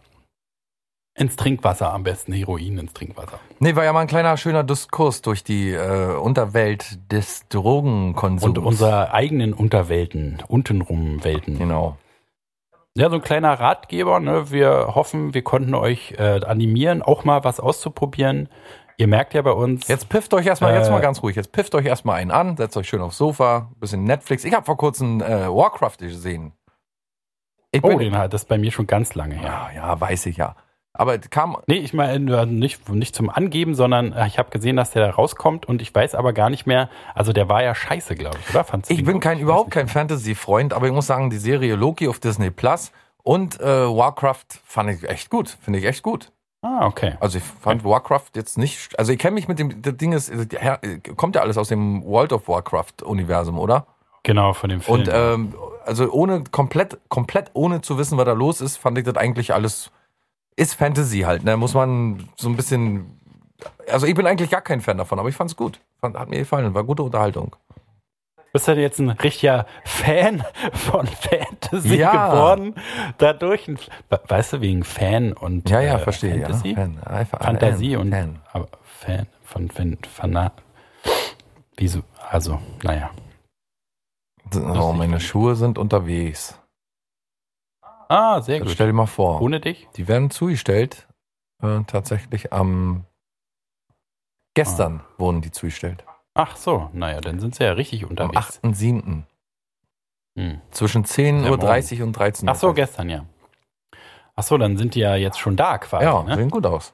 Ins Trinkwasser am besten, Heroin ins Trinkwasser. Nee, war ja mal ein kleiner schöner Diskurs durch die äh, Unterwelt des Drogenkonsums. Und unsere eigenen Unterwelten, untenrum Welten. Genau. Ja, so ein kleiner Ratgeber. Ne? Wir hoffen, wir konnten euch äh, animieren, auch mal was auszuprobieren. Ihr merkt ja bei uns. Jetzt pifft euch erstmal, jetzt Äh, mal ganz ruhig, jetzt pifft euch erstmal einen an, setzt euch schön aufs Sofa, bisschen Netflix. Ich habe vor kurzem äh, Warcraft gesehen. Ich oh, den hat das bei mir schon ganz lange her. ja, ja, weiß ich ja. Aber es kam, Nee, ich meine äh, nicht, nicht zum Angeben, sondern äh, ich habe gesehen, dass der da rauskommt und ich weiß aber gar nicht mehr. Also der war ja scheiße, glaube ich, oder? Fandst du ich bin kein, überhaupt kein Fantasy-Freund, aber ich muss sagen, die Serie Loki auf Disney Plus und äh, Warcraft fand ich echt gut, finde ich echt gut. Ah, okay. Also ich fand Warcraft jetzt nicht, also ich kenne mich mit dem, das Ding ist, kommt ja alles aus dem World of Warcraft-Universum, oder? Genau, von dem Film. Und ähm, also ohne komplett, komplett ohne zu wissen, was da los ist, fand ich das eigentlich alles ist Fantasy halt. Ne, muss man so ein bisschen. Also ich bin eigentlich gar kein Fan davon, aber ich fand's gut. Fand, hat mir gefallen, war gute Unterhaltung. Bist du denn jetzt ein richtiger Fan von Fantasy Ja. geworden? Dadurch, ein, weißt du, wegen Fan und Ja, ja, äh, verstehe. Fantasy? Ja. Fan, einfach, Fantasie Fan, und Fan. aber Fan von Fan, Fanat. Wieso? Also, naja. Oh, meine Schuhe sind unterwegs. Ah, sehr Jetzt gut. stell dir mal vor. Ohne dich? Die werden zugestellt. Äh, tatsächlich am gestern Ah. wurden die zugestellt. Ach so, naja, dann sind sie ja richtig Am unterwegs. 8.7. Hm. Zwischen 10.30 Ja, Uhr und 13 Uhr. Ach so, gestern, ja. Ach so, dann sind die ja jetzt schon da quasi. Ja, ne? sehen gut aus.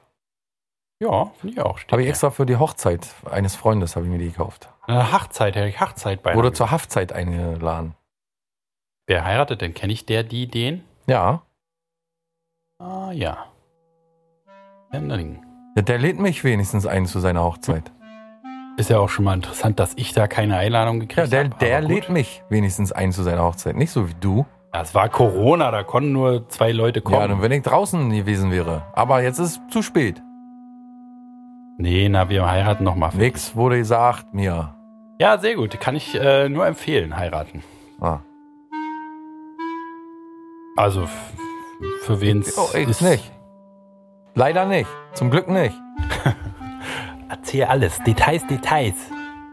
ja finde ich auch. Habe ich extra für die Hochzeit eines Freundes habe ich mir die gekauft. Äh, Hachzeit, hätte ich Hachzeit bei. Wurde zur Haftzeit eingeladen. Wer heiratet denn? Kenne ich der, die, den? Ja. Ah, ja. Händering. Der, der lädt mich wenigstens ein zu seiner Hochzeit. Ist ja auch schon mal interessant, dass ich da keine Einladung Ja, gekriegt der, habe. der lädt mich wenigstens ein zu seiner Hochzeit. Nicht so wie du. Ja, es war Corona, da konnten nur zwei Leute Ja, kommen. dann wenn ich draußen gewesen wäre. Aber jetzt ist zu spät. nee, na, wir heiraten nochmal. Nix wurde gesagt mir. Ja, sehr gut. Kann ich äh, nur empfehlen, heiraten. Ah. Also, für wen es Oh, ich nicht. Leider nicht. Zum Glück nicht. Erzähl alles. Details, Details.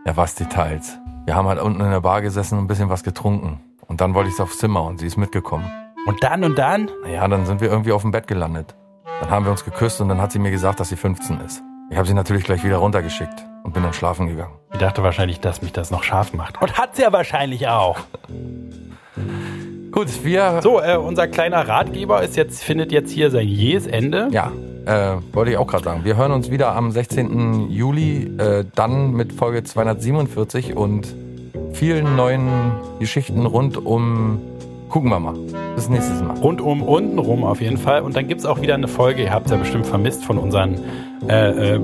Ja, was Details. Wir haben halt unten in der Bar gesessen und ein bisschen was getrunken. Und dann wollte ich aufs Zimmer und sie ist mitgekommen. Und dann und dann? Naja, dann sind wir irgendwie auf dem Bett gelandet. Dann haben wir uns geküsst und dann hat sie mir gesagt, dass sie 15 ist. Ich habe sie natürlich gleich wieder runtergeschickt und bin dann schlafen gegangen. Ich dachte wahrscheinlich, dass mich das noch scharf macht. Und hat's ja wahrscheinlich auch. Gut, wir. So, äh, unser kleiner Ratgeber ist jetzt, findet jetzt hier sein jähes Ende. Ja, äh, wollte ich auch gerade sagen. Wir hören uns wieder am 16. Juli, äh, dann mit Folge 247 und vielen neuen Geschichten rund um. Gucken wir mal. Bis nächstes Mal. Rundum, unten rum auf jeden Fall. Und dann gibt's auch wieder eine Folge, ihr habt es ja bestimmt vermisst, von unseren äh, äh,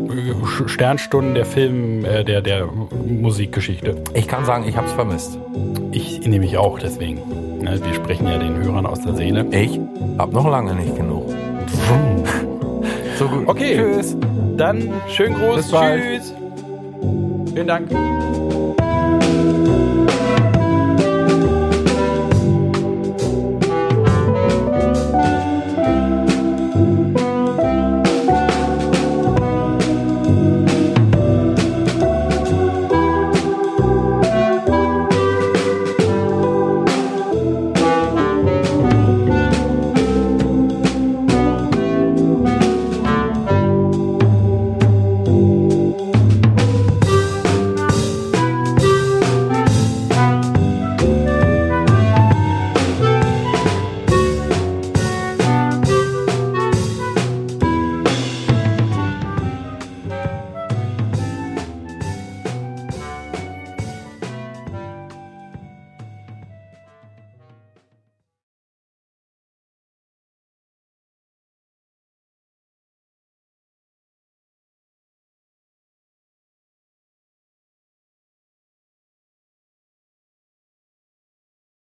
Sternstunden der Film, äh, der, der Musikgeschichte. Ich kann sagen, ich hab's vermisst. Ich nehme mich auch deswegen. Ne, wir sprechen ja den Hörern aus der Seele. Ich hab noch lange nicht genug. So gut. Okay. Tschüss. Dann schönen Gruß. Tschüss. Vielen Dank.